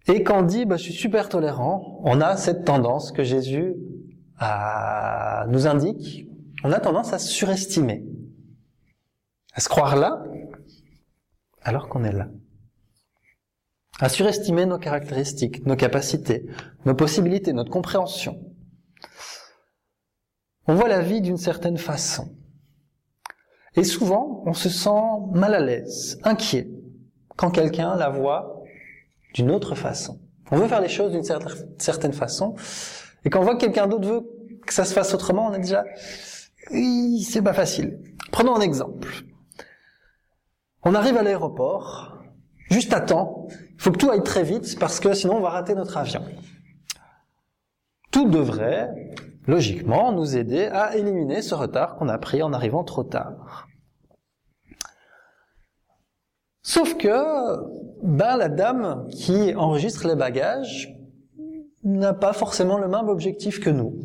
Et quand on dit bah, je suis super tolérant, on a cette tendance que Jésus euh, nous indique, on a tendance à surestimer, à se croire là, alors qu'on est là. À surestimer nos caractéristiques, nos capacités, nos possibilités, notre compréhension. On voit la vie d'une certaine façon. Et souvent, on se sent mal à l'aise, inquiet, quand quelqu'un la voit d'une autre façon. On veut faire les choses d'une certaine façon, et quand on voit que quelqu'un d'autre veut que ça se fasse autrement, on est déjà, oui, c'est pas facile. Prenons un exemple. On arrive à l'aéroport, juste à temps, il faut que tout aille très vite parce que sinon on va rater notre avion. Tout devrait, logiquement, nous aider à éliminer ce retard qu'on a pris en arrivant trop tard. Sauf que, ben, la dame qui enregistre les bagages n'a pas forcément le même objectif que nous.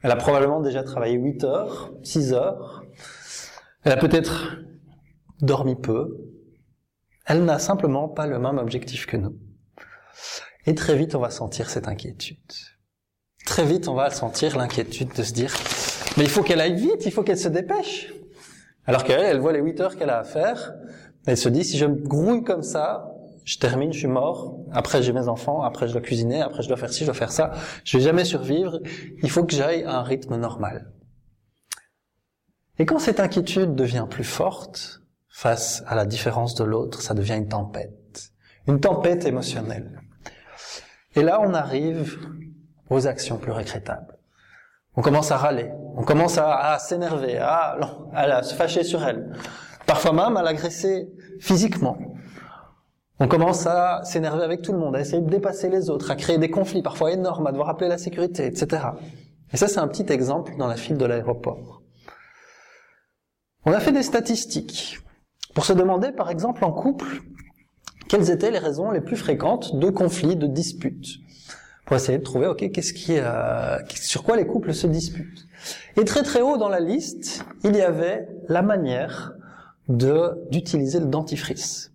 Elle a probablement déjà travaillé 8 heures, 6 heures. Elle a peut-être dormi peu. Elle n'a simplement pas le même objectif que nous. Et très vite, on va sentir cette inquiétude. Très vite, on va sentir l'inquiétude de se dire, mais il faut qu'elle aille vite, il faut qu'elle se dépêche. Alors qu'elle, elle voit les 8 heures qu'elle a à faire, elle se dit, si je me grouille comme ça, je termine, je suis mort, après j'ai mes enfants, après je dois cuisiner, après je dois faire ci, je dois faire ça, je vais jamais survivre, il faut que j'aille à un rythme normal. Et quand cette inquiétude devient plus forte, face à la différence de l'autre, ça devient une tempête. Une tempête émotionnelle. Et là, on arrive aux actions plus regrettables. On commence à râler, on commence à, s'énerver, à, à se fâcher sur elle, Parfois même à l'agresser physiquement. On commence à s'énerver avec tout le monde, à essayer de dépasser les autres, à créer des conflits parfois énormes, à devoir appeler la sécurité, etc. Et ça, c'est un petit exemple dans la file de l'aéroport. On a fait des statistiques pour se demander, par exemple, en couple, quelles étaient les raisons les plus fréquentes de conflits, de disputes, pour essayer de trouver, ok, qu'est-ce qui, euh, sur quoi les couples se disputent. Et très très haut dans la liste, il y avait la manière de d'utiliser le dentifrice.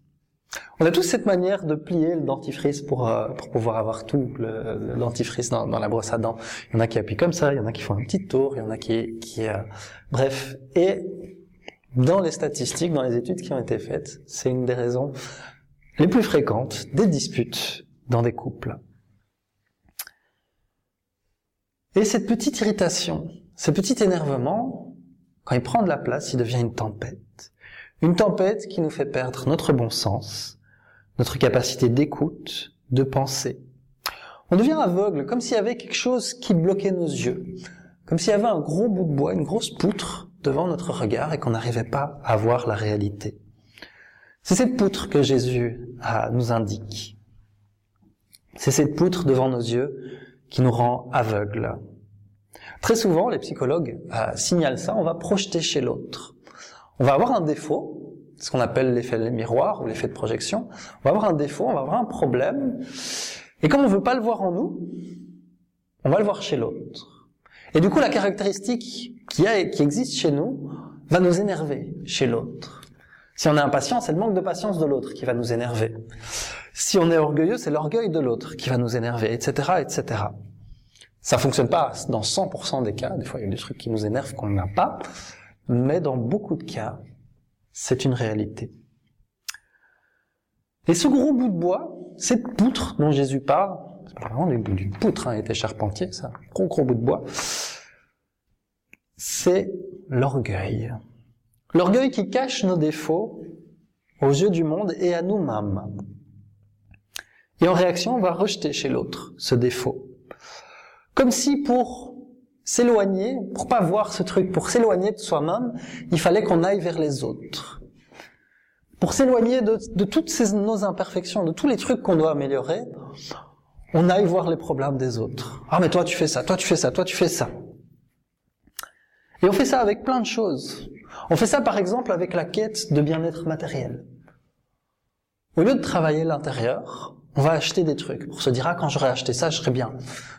On a tous cette manière de plier le dentifrice pour, euh, pour pouvoir avoir tout le, dentifrice dans, dans, la brosse à dents. Il y en a qui appuient comme ça, il y en a qui font un petit tour, il y en a qui... qui euh, bref. Et dans les statistiques, dans les études qui ont été faites, c'est une des raisons les plus fréquentes des disputes dans des couples. Et cette petite irritation, ce petit énervement, quand il prend de la place, il devient une tempête. Une tempête qui nous fait perdre notre bon sens, notre capacité d'écoute, de penser. On devient aveugle, comme s'il y avait quelque chose qui bloquait nos yeux, comme s'il y avait un gros bout de bois, une grosse poutre devant notre regard et qu'on n'arrivait pas à voir la réalité. C'est cette poutre que Jésus nous indique. C'est cette poutre devant nos yeux qui nous rend aveugles. Très souvent, les psychologues euh, signalent ça, on va projeter chez l'autre. On va avoir un défaut, ce qu'on appelle l'effet miroir ou l'effet de projection. On va avoir un défaut, on va avoir un problème. Et comme on ne veut pas le voir en nous, on va le voir chez l'autre. Et du coup, la caractéristique qui, qui existe chez nous va nous énerver chez l'autre. Si on est impatient, c'est le manque de patience de l'autre qui va nous énerver. Si on est orgueilleux, c'est l'orgueil de l'autre qui va nous énerver, etc., etc. Ça fonctionne pas dans 100% des cas. Des fois, il y a des trucs qui nous énervent qu'on n'a pas. Mais dans beaucoup de cas, c'est une réalité. Et ce gros bout de bois, cette poutre dont Jésus parle, c'est pas vraiment d'une poutre, hein, il était charpentier, ça, gros gros bout de bois, c'est l'orgueil. L'orgueil qui cache nos défauts aux yeux du monde et à nous-mêmes. Et en réaction, on va rejeter chez l'autre ce défaut. Comme si pour s'éloigner, pour pas voir ce truc, pour s'éloigner de soi-même, il fallait qu'on aille vers les autres. Pour s'éloigner de, toutes ces, nos imperfections, de tous les trucs qu'on doit améliorer, on aille voir les problèmes des autres. Ah mais toi tu fais ça, toi tu fais ça, toi tu fais ça. Et on fait ça avec plein de choses. On fait ça par exemple avec la quête de bien-être matériel. Au lieu de travailler l'intérieur, on va acheter des trucs pour se dire ah quand j'aurai acheté ça je serai bien.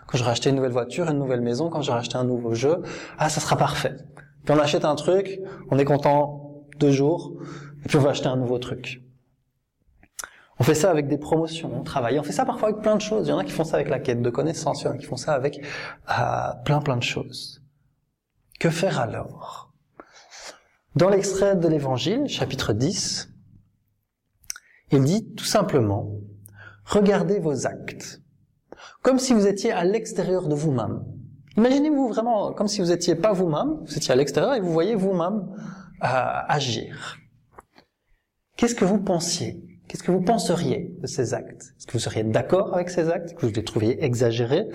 Quand j'aurai acheté une nouvelle voiture, une nouvelle maison, quand j'aurai acheté un nouveau jeu, ah ça sera parfait. Puis on achète un truc, on est content deux jours, et puis on va acheter un nouveau truc. On fait ça avec des promotions, on travaille, on fait ça parfois avec plein de choses. Il y en a qui font ça avec la quête de connaissances, il y en a qui font ça avec euh, plein plein de choses. Que faire alors? Dans l'extrait de l'Évangile, chapitre 10, il dit tout simplement, regardez vos actes, comme si vous étiez à l'extérieur de vous-même. Imaginez-vous vraiment comme si vous étiez pas vous-même, vous étiez à l'extérieur et vous voyez vous-même euh, agir. Qu'est-ce que vous pensiez? Qu'est-ce que vous penseriez de ces actes? Est-ce que vous seriez d'accord avec ces actes? Que vous les trouviez exagérés?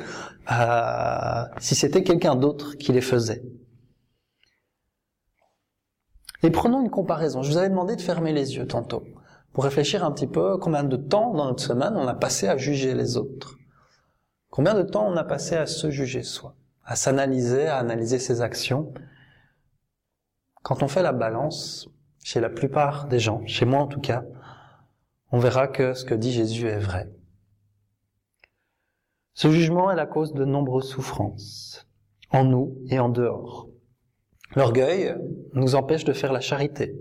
Euh, Si c'était quelqu'un d'autre qui les faisait. Et prenons une comparaison. Je vous avais demandé de fermer les yeux tantôt pour réfléchir un petit peu combien de temps dans notre semaine on a passé à juger les autres? Combien de temps on a passé à se juger soi, à s'analyser, à analyser ses actions? Quand on fait la balance, chez la plupart des gens, chez moi en tout cas, on verra que ce que dit Jésus est vrai. Ce jugement est la cause de nombreuses souffrances, en nous et en dehors. L'orgueil nous empêche de faire la charité,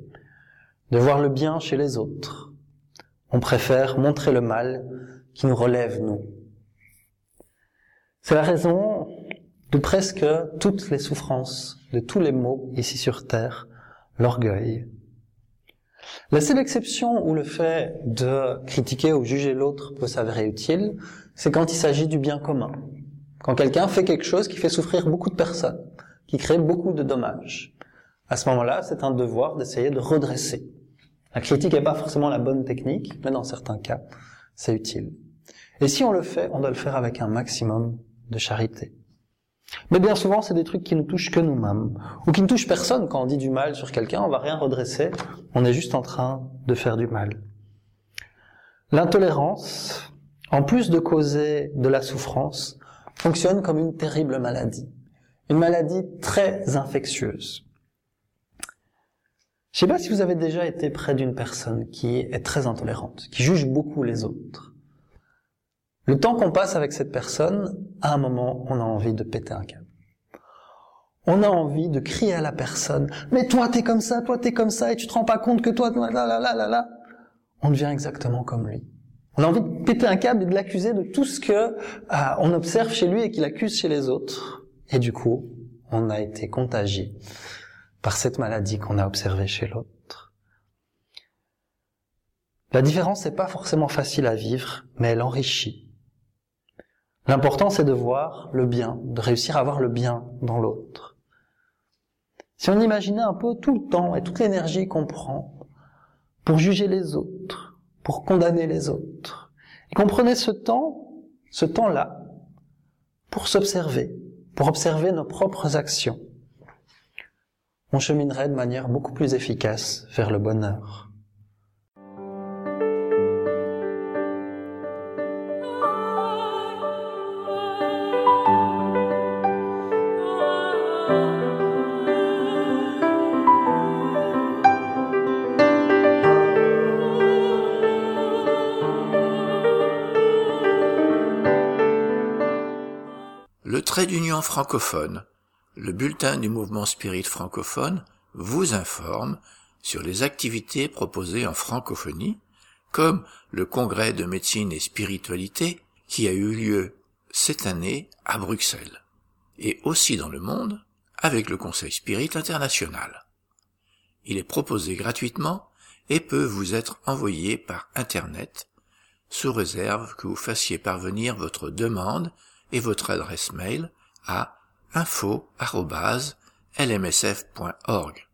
de voir le bien chez les autres. On préfère montrer le mal qui nous relève, nous. C'est la raison de presque toutes les souffrances, de tous les maux ici sur Terre, l'orgueil. La seule exception où le fait de critiquer ou juger l'autre peut s'avérer utile, c'est quand il s'agit du bien commun. Quand quelqu'un fait quelque chose qui fait souffrir beaucoup de personnes, qui crée beaucoup de dommages. À ce moment-là, c'est un devoir d'essayer de redresser, la critique n'est pas forcément la bonne technique, mais dans certains cas, c'est utile. Et si on le fait, on doit le faire avec un maximum de charité. Mais bien souvent, c'est des trucs qui nous touchent que nous-mêmes, ou qui ne touchent personne. Quand on dit du mal sur quelqu'un, on va rien redresser, on est juste en train de faire du mal. L'intolérance, en plus de causer de la souffrance, fonctionne comme une terrible maladie. Une maladie très infectieuse. Je sais pas si vous avez déjà été près d'une personne qui est très intolérante, qui juge beaucoup les autres. Le temps qu'on passe avec cette personne, à un moment, on a envie de péter un câble. On a envie de crier à la personne, mais toi t'es comme ça, toi t'es comme ça, et tu te rends pas compte que toi, là, là, là, là, là. On devient exactement comme lui. On a envie de péter un câble et de l'accuser de tout ce que euh, on observe chez lui et qu'il accuse chez les autres. Et du coup, on a été contagié par cette maladie qu'on a observée chez l'autre. La différence n'est pas forcément facile à vivre, mais elle enrichit. L'important, c'est de voir le bien, de réussir à voir le bien dans l'autre. Si on imaginait un peu tout le temps et toute l'énergie qu'on prend pour juger les autres, pour condamner les autres, et qu'on prenait ce temps, ce temps-là, pour s'observer, pour observer nos propres actions, on cheminerait de manière beaucoup plus efficace vers le bonheur. Le trait d'union francophone le bulletin du mouvement spirit francophone vous informe sur les activités proposées en francophonie, comme le congrès de médecine et spiritualité qui a eu lieu cette année à Bruxelles, et aussi dans le monde avec le Conseil Spirit International. Il est proposé gratuitement et peut vous être envoyé par Internet, sous réserve que vous fassiez parvenir votre demande et votre adresse mail à info.lmsf.org.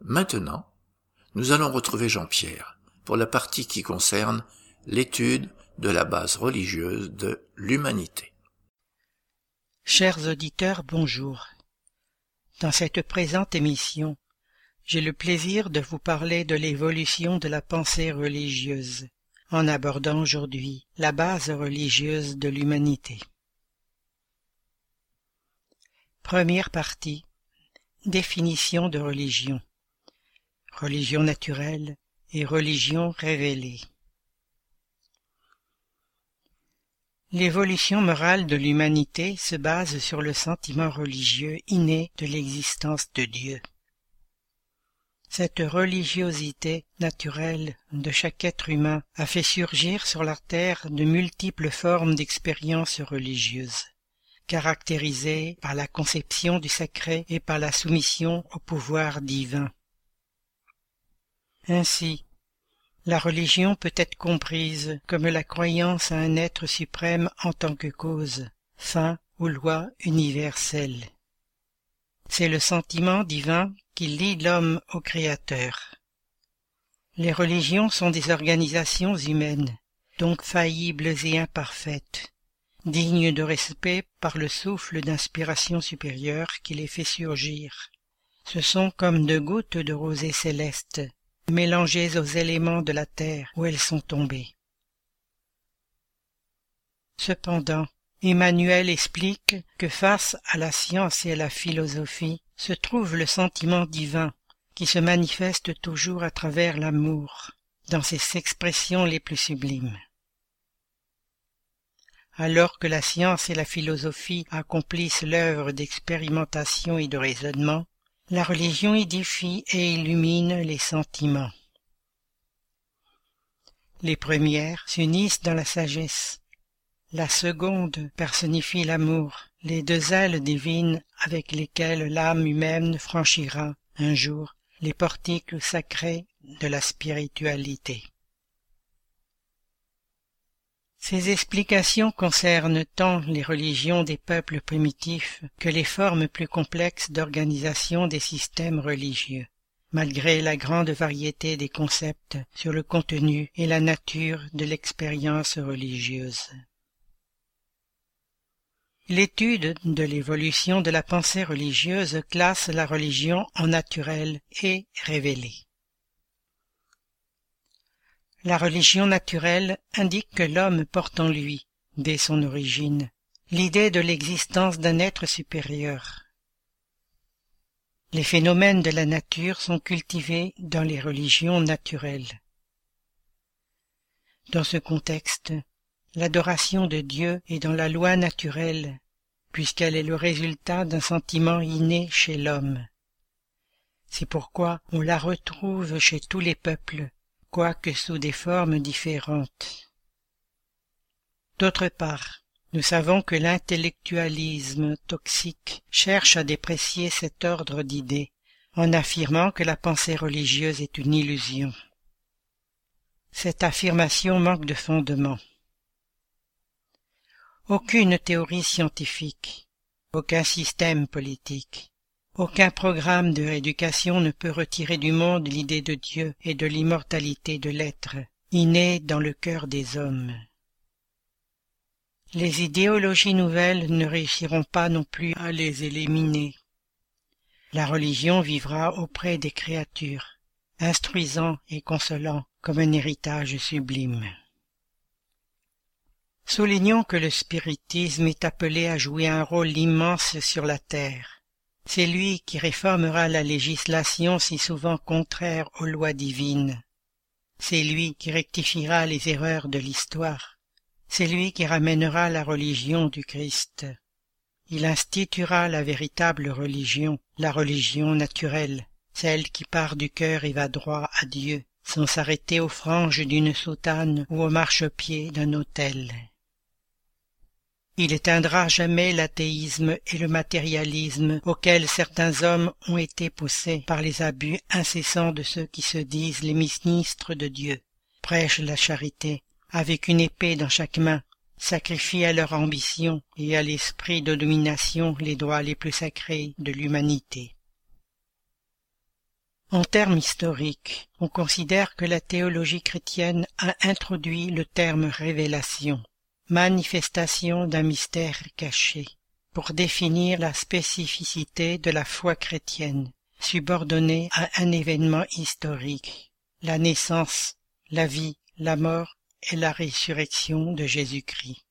Maintenant, nous allons retrouver Jean-Pierre pour la partie qui concerne l'étude de la base religieuse de l'humanité. Chers auditeurs, bonjour. Dans cette présente émission, j'ai le plaisir de vous parler de l'évolution de la pensée religieuse, en abordant aujourd'hui la base religieuse de l'humanité. Première partie. Définition de religion. Religion naturelle et religion révélée. L'évolution morale de l'humanité se base sur le sentiment religieux inné de l'existence de Dieu. Cette religiosité naturelle de chaque être humain a fait surgir sur la terre de multiples formes d'expériences religieuses, caractérisées par la conception du sacré et par la soumission au pouvoir divin. Ainsi, la religion peut être comprise comme la croyance à un être suprême en tant que cause, fin ou loi universelle. C'est le sentiment divin qui lie l'homme au Créateur. Les religions sont des organisations humaines, donc faillibles et imparfaites, dignes de respect par le souffle d'inspiration supérieure qui les fait surgir. Ce sont comme de gouttes de rosée céleste, mélangées aux éléments de la terre où elles sont tombées. Cependant, Emmanuel explique que face à la science et à la philosophie se trouve le sentiment divin qui se manifeste toujours à travers l'amour dans ses expressions les plus sublimes. Alors que la science et la philosophie accomplissent l'œuvre d'expérimentation et de raisonnement, la religion édifie et illumine les sentiments. Les premières s'unissent dans la sagesse, la seconde personnifie l'amour, les deux ailes divines avec lesquelles l'âme humaine franchira un jour les portiques sacrés de la spiritualité. Ces explications concernent tant les religions des peuples primitifs que les formes plus complexes d'organisation des systèmes religieux, malgré la grande variété des concepts sur le contenu et la nature de l'expérience religieuse. L'étude de l'évolution de la pensée religieuse classe la religion en naturelle et révélée. La religion naturelle indique que l'homme porte en lui, dès son origine, l'idée de l'existence d'un être supérieur. Les phénomènes de la nature sont cultivés dans les religions naturelles. Dans ce contexte, L'adoration de Dieu est dans la loi naturelle, puisqu'elle est le résultat d'un sentiment inné chez l'homme. C'est pourquoi on la retrouve chez tous les peuples, quoique sous des formes différentes. D'autre part, nous savons que l'intellectualisme toxique cherche à déprécier cet ordre d'idées, en affirmant que la pensée religieuse est une illusion. Cette affirmation manque de fondement. Aucune théorie scientifique, aucun système politique, aucun programme de rééducation ne peut retirer du monde l'idée de Dieu et de l'immortalité de l'être, innée dans le cœur des hommes. Les idéologies nouvelles ne réussiront pas non plus à les éliminer. La religion vivra auprès des créatures, instruisant et consolant comme un héritage sublime. Soulignons que le spiritisme est appelé à jouer un rôle immense sur la terre. C'est lui qui réformera la législation si souvent contraire aux lois divines. C'est lui qui rectifiera les erreurs de l'histoire. C'est lui qui ramènera la religion du Christ. Il instituera la véritable religion, la religion naturelle, celle qui part du cœur et va droit à Dieu, sans s'arrêter aux franges d'une soutane ou au marchepied d'un autel. Il éteindra jamais l'athéisme et le matérialisme auxquels certains hommes ont été poussés par les abus incessants de ceux qui se disent les ministres de Dieu, prêchent la charité, avec une épée dans chaque main, sacrifient à leur ambition et à l'esprit de domination les droits les plus sacrés de l'humanité. En termes historiques, on considère que la théologie chrétienne a introduit le terme révélation, manifestation d'un mystère caché, pour définir la spécificité de la foi chrétienne, subordonnée à un événement historique, la naissance, la vie, la mort et la résurrection de Jésus-Christ.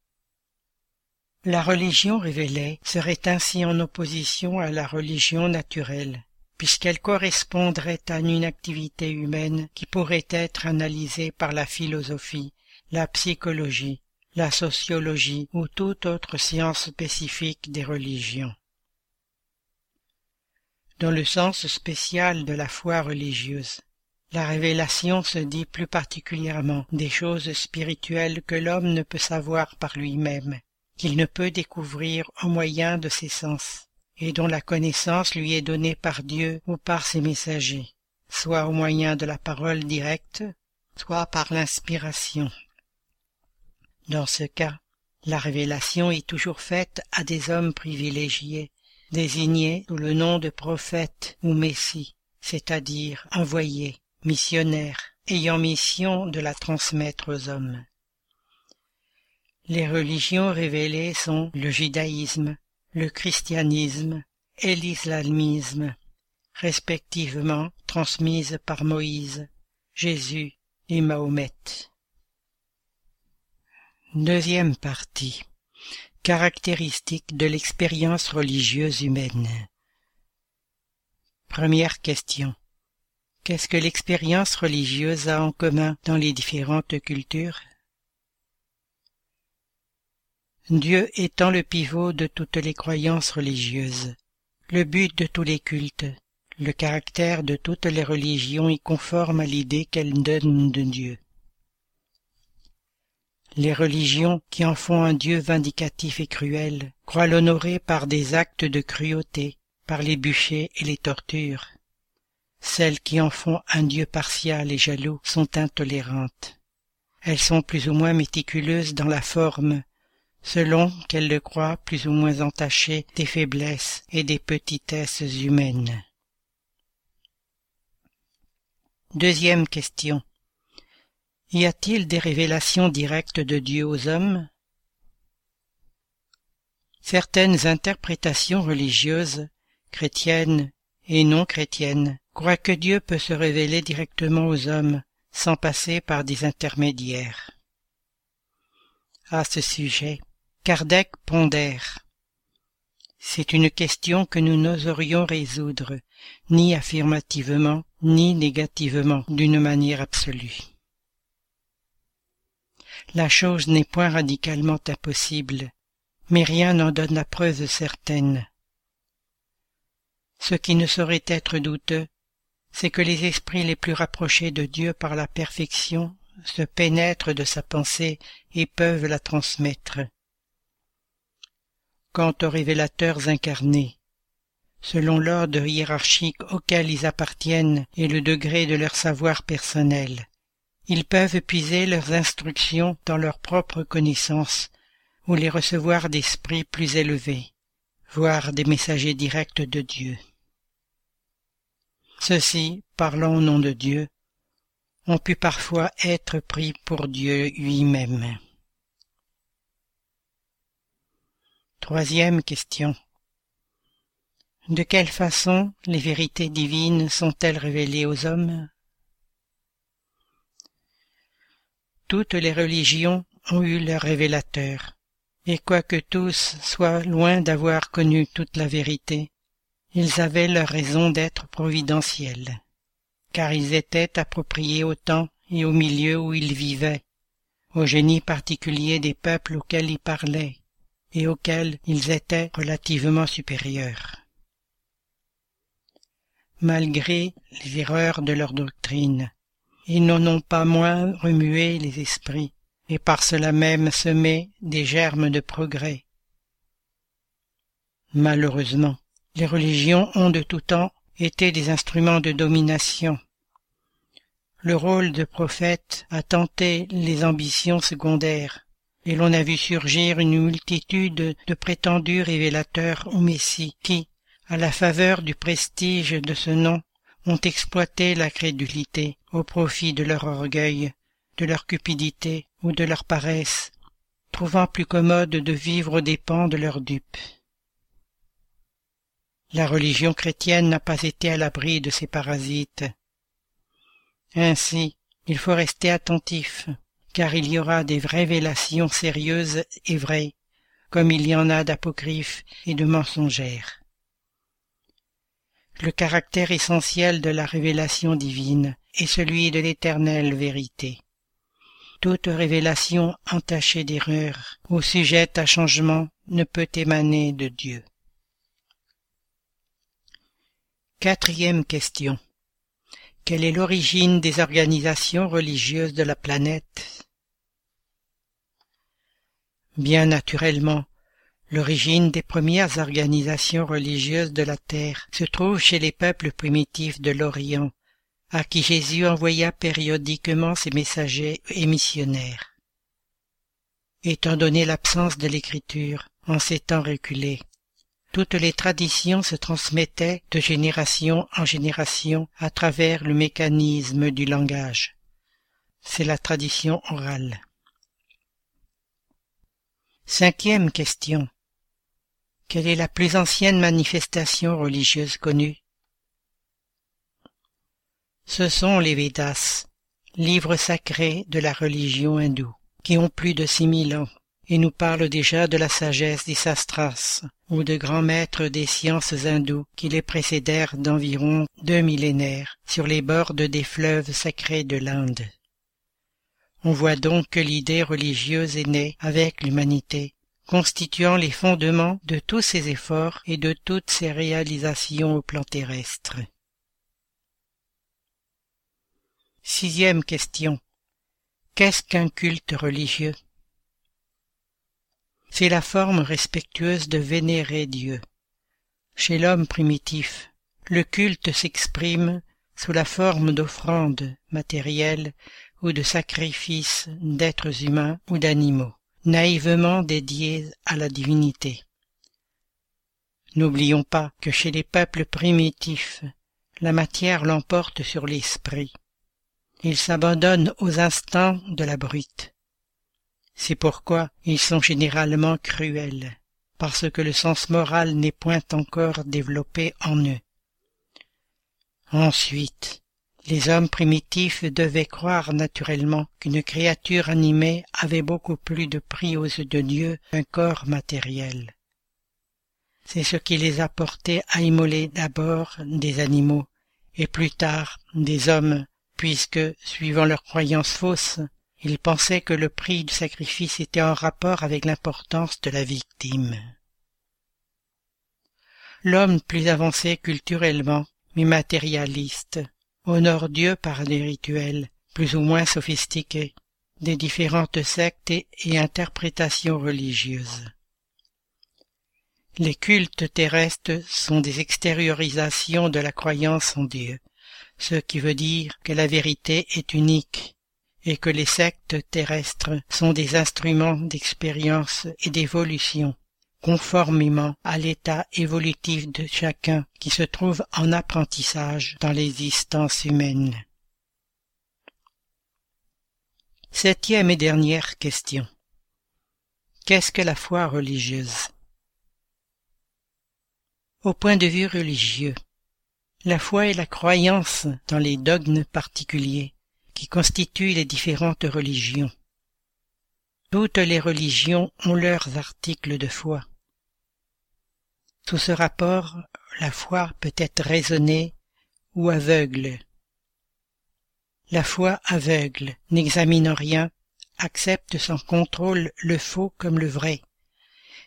La religion révélée serait ainsi en opposition à la religion naturelle, puisqu'elle correspondrait à une activité humaine qui pourrait être analysée par la philosophie, la psychologie, la sociologie ou toute autre science spécifique des religions. Dans le sens spécial de la foi religieuse, la révélation se dit plus particulièrement des choses spirituelles que l'homme ne peut savoir par lui-même, qu'il ne peut découvrir au moyen de ses sens et dont la connaissance lui est donnée par Dieu ou par ses messagers, soit au moyen de la parole directe, soit par l'inspiration. Dans ce cas, la révélation est toujours faite à des hommes privilégiés, désignés sous le nom de prophètes ou messie, c'est-à-dire envoyés, missionnaires, ayant mission de la transmettre aux hommes. Les religions révélées sont le judaïsme, le christianisme et l'islamisme, respectivement transmises par Moïse, Jésus et Mahomet. Deuxième partie. Caractéristiques de l'expérience religieuse humaine. Première question. Qu'est-ce que l'expérience religieuse a en commun dans les différentes cultures? Dieu étant le pivot de toutes les croyances religieuses, le but de tous les cultes, le caractère de toutes les religions est conforme à l'idée qu'elles donnent de Dieu. Les religions qui en font un Dieu vindicatif et cruel croient l'honorer par des actes de cruauté, par les bûchers et les tortures. Celles qui en font un Dieu partial et jaloux sont intolérantes. Elles sont plus ou moins méticuleuses dans la forme, selon qu'elle le croit plus ou moins entaché des faiblesses et des petitesses humaines. Deuxième question. Y a-t-il des révélations directes de Dieu aux hommes? Certaines interprétations religieuses, chrétiennes et non chrétiennes, croient que Dieu peut se révéler directement aux hommes sans passer par des intermédiaires. À ce sujet, Kardec pondère. C'est une question que nous n'oserions résoudre, ni affirmativement, ni négativement, d'une manière absolue. La chose n'est point radicalement impossible, mais rien n'en donne la preuve certaine. Ce qui ne saurait être douteux, c'est que les esprits les plus rapprochés de Dieu par la perfection se pénètrent de sa pensée et peuvent la transmettre quant aux révélateurs incarnés. Selon l'ordre hiérarchique auquel ils appartiennent et le degré de leur savoir personnel, ils peuvent puiser leurs instructions dans leur propre connaissance ou les recevoir d'esprits plus élevés, voire des messagers directs de Dieu. Ceux-ci, parlant au nom de Dieu, ont pu parfois être pris pour Dieu lui-même. Troisième question. De quelle façon les vérités divines sont-elles révélées aux hommes? Toutes les religions ont eu leur révélateur, et quoique tous soient loin d'avoir connu toute la vérité, ils avaient leur raison d'être providentiels, car ils étaient appropriés au temps et au milieu où ils vivaient, au génie particulier des peuples auxquels ils parlaient, et auxquels ils étaient relativement supérieurs. malgré les erreurs de leur doctrine. Ils n'en ont pas moins remué les esprits, et par cela même semé des germes de progrès. Malheureusement, les religions ont de tout temps été des instruments de domination. Le rôle de prophète a tenté les ambitions secondaires, et l'on a vu surgir une multitude de prétendus révélateurs au Messie qui, à la faveur du prestige de ce nom, ont exploité la crédulité au profit de leur orgueil, de leur cupidité ou de leur paresse, trouvant plus commode de vivre aux dépens de leurs dupes. La religion chrétienne n'a pas été à l'abri de ces parasites. Ainsi, il faut rester attentif, car il y aura des révélations sérieuses et vraies, comme il y en a d'apocryphes et de mensongères. Le caractère essentiel de la révélation divine est celui de l'éternelle vérité. Toute révélation entachée d'erreur ou sujette à changement ne peut émaner de Dieu. Quatrième question. Quelle est l'origine des organisations religieuses de la planète? Bien naturellement, l'origine des premières organisations religieuses de la Terre se trouve chez les peuples primitifs de l'Orient, à qui Jésus envoya périodiquement ses messagers et missionnaires. Étant donné l'absence de l'écriture en ces temps reculés, toutes les traditions se transmettaient de génération en génération à travers le mécanisme du langage. C'est la tradition orale. Cinquième question. Quelle est la plus ancienne manifestation religieuse connue? Ce sont les Védas, livres sacrés de la religion hindoue, qui ont plus de six mille ans et nous parle déjà de la sagesse des sastras, ou de grands maîtres des sciences hindous qui les précédèrent d'environ deux millénaires sur les bords des fleuves sacrés de l'Inde. On voit donc que l'idée religieuse est née avec l'humanité, constituant les fondements de tous ses efforts et de toutes ses réalisations au plan terrestre. Sixième question. Qu'est-ce qu'un culte religieux? C'est la forme respectueuse de vénérer Dieu. Chez l'homme primitif, le culte s'exprime sous la forme d'offrandes matérielles ou de sacrifices d'êtres humains ou d'animaux, naïvement dédiés à la divinité. N'oublions pas que chez les peuples primitifs, la matière l'emporte sur l'esprit. Ils s'abandonnent aux instincts de la brute. C'est pourquoi ils sont généralement cruels, parce que le sens moral n'est point encore développé en eux. Ensuite, les hommes primitifs devaient croire naturellement qu'une créature animée avait beaucoup plus de prix aux yeux de Dieu qu'un corps matériel. C'est ce qui les a portés à immoler d'abord des animaux, et plus tard des hommes, puisque, suivant leurs croyances fausses, il pensait que le prix du sacrifice était en rapport avec l'importance de la victime. L'homme plus avancé culturellement, mais matérialiste, honore Dieu par des rituels plus ou moins sophistiqués, des différentes sectes et interprétations religieuses. Les cultes terrestres sont des extériorisations de la croyance en Dieu, ce qui veut dire que la vérité est unique et que les sectes terrestres sont des instruments d'expérience et d'évolution, conformément à l'état évolutif de chacun qui se trouve en apprentissage dans l'existence humaine. Septième et dernière question. Qu'est-ce que la foi religieuse? Au point de vue religieux, la foi est la croyance dans les dogmes particuliers qui constituent les différentes religions. Toutes les religions ont leurs articles de foi. Sous ce rapport, la foi peut être raisonnée ou aveugle. La foi aveugle, n'examinant rien, accepte sans contrôle le faux comme le vrai,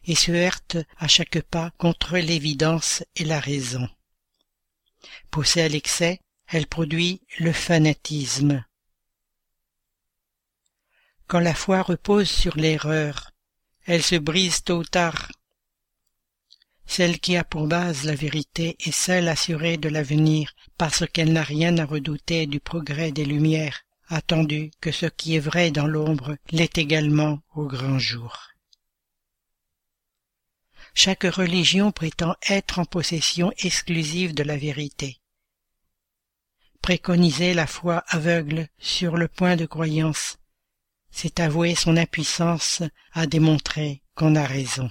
et se heurte à chaque pas contre l'évidence et la raison. Poussée à l'excès, elle produit le fanatisme. Quand la foi repose sur l'erreur, elle se brise tôt ou tard. Celle qui a pour base la vérité est seule assurée de l'avenir parce qu'elle n'a rien à redouter du progrès des lumières, attendu que ce qui est vrai dans l'ombre l'est également au grand jour. Chaque religion prétend être en possession exclusive de la vérité. Préconiser la foi aveugle sur le point de croyance, c'est avouer son impuissance à démontrer qu'on a raison.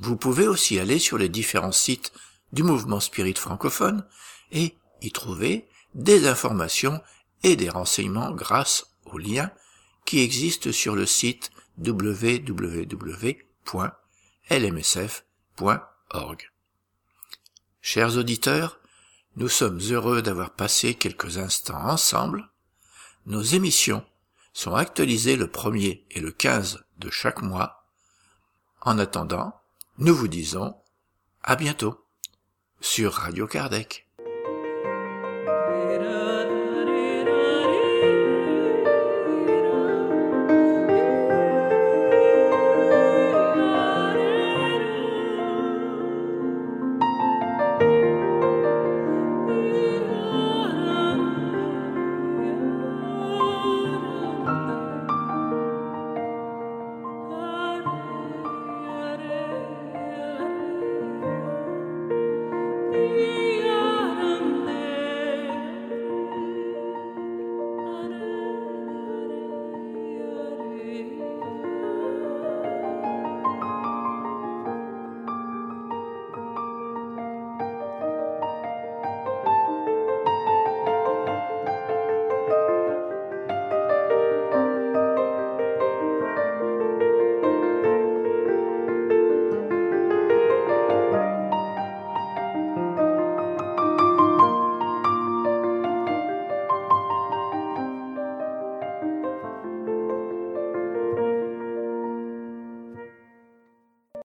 Vous pouvez aussi aller sur les différents sites du mouvement spirit francophone et y trouver des informations et des renseignements grâce aux liens qui existent sur le site www.lmsf.org. Chers auditeurs, nous sommes heureux d'avoir passé quelques instants ensemble. Nos émissions sont actualisées le 1er et le 15 de chaque mois. En attendant, nous vous disons à bientôt sur Radio Kardec.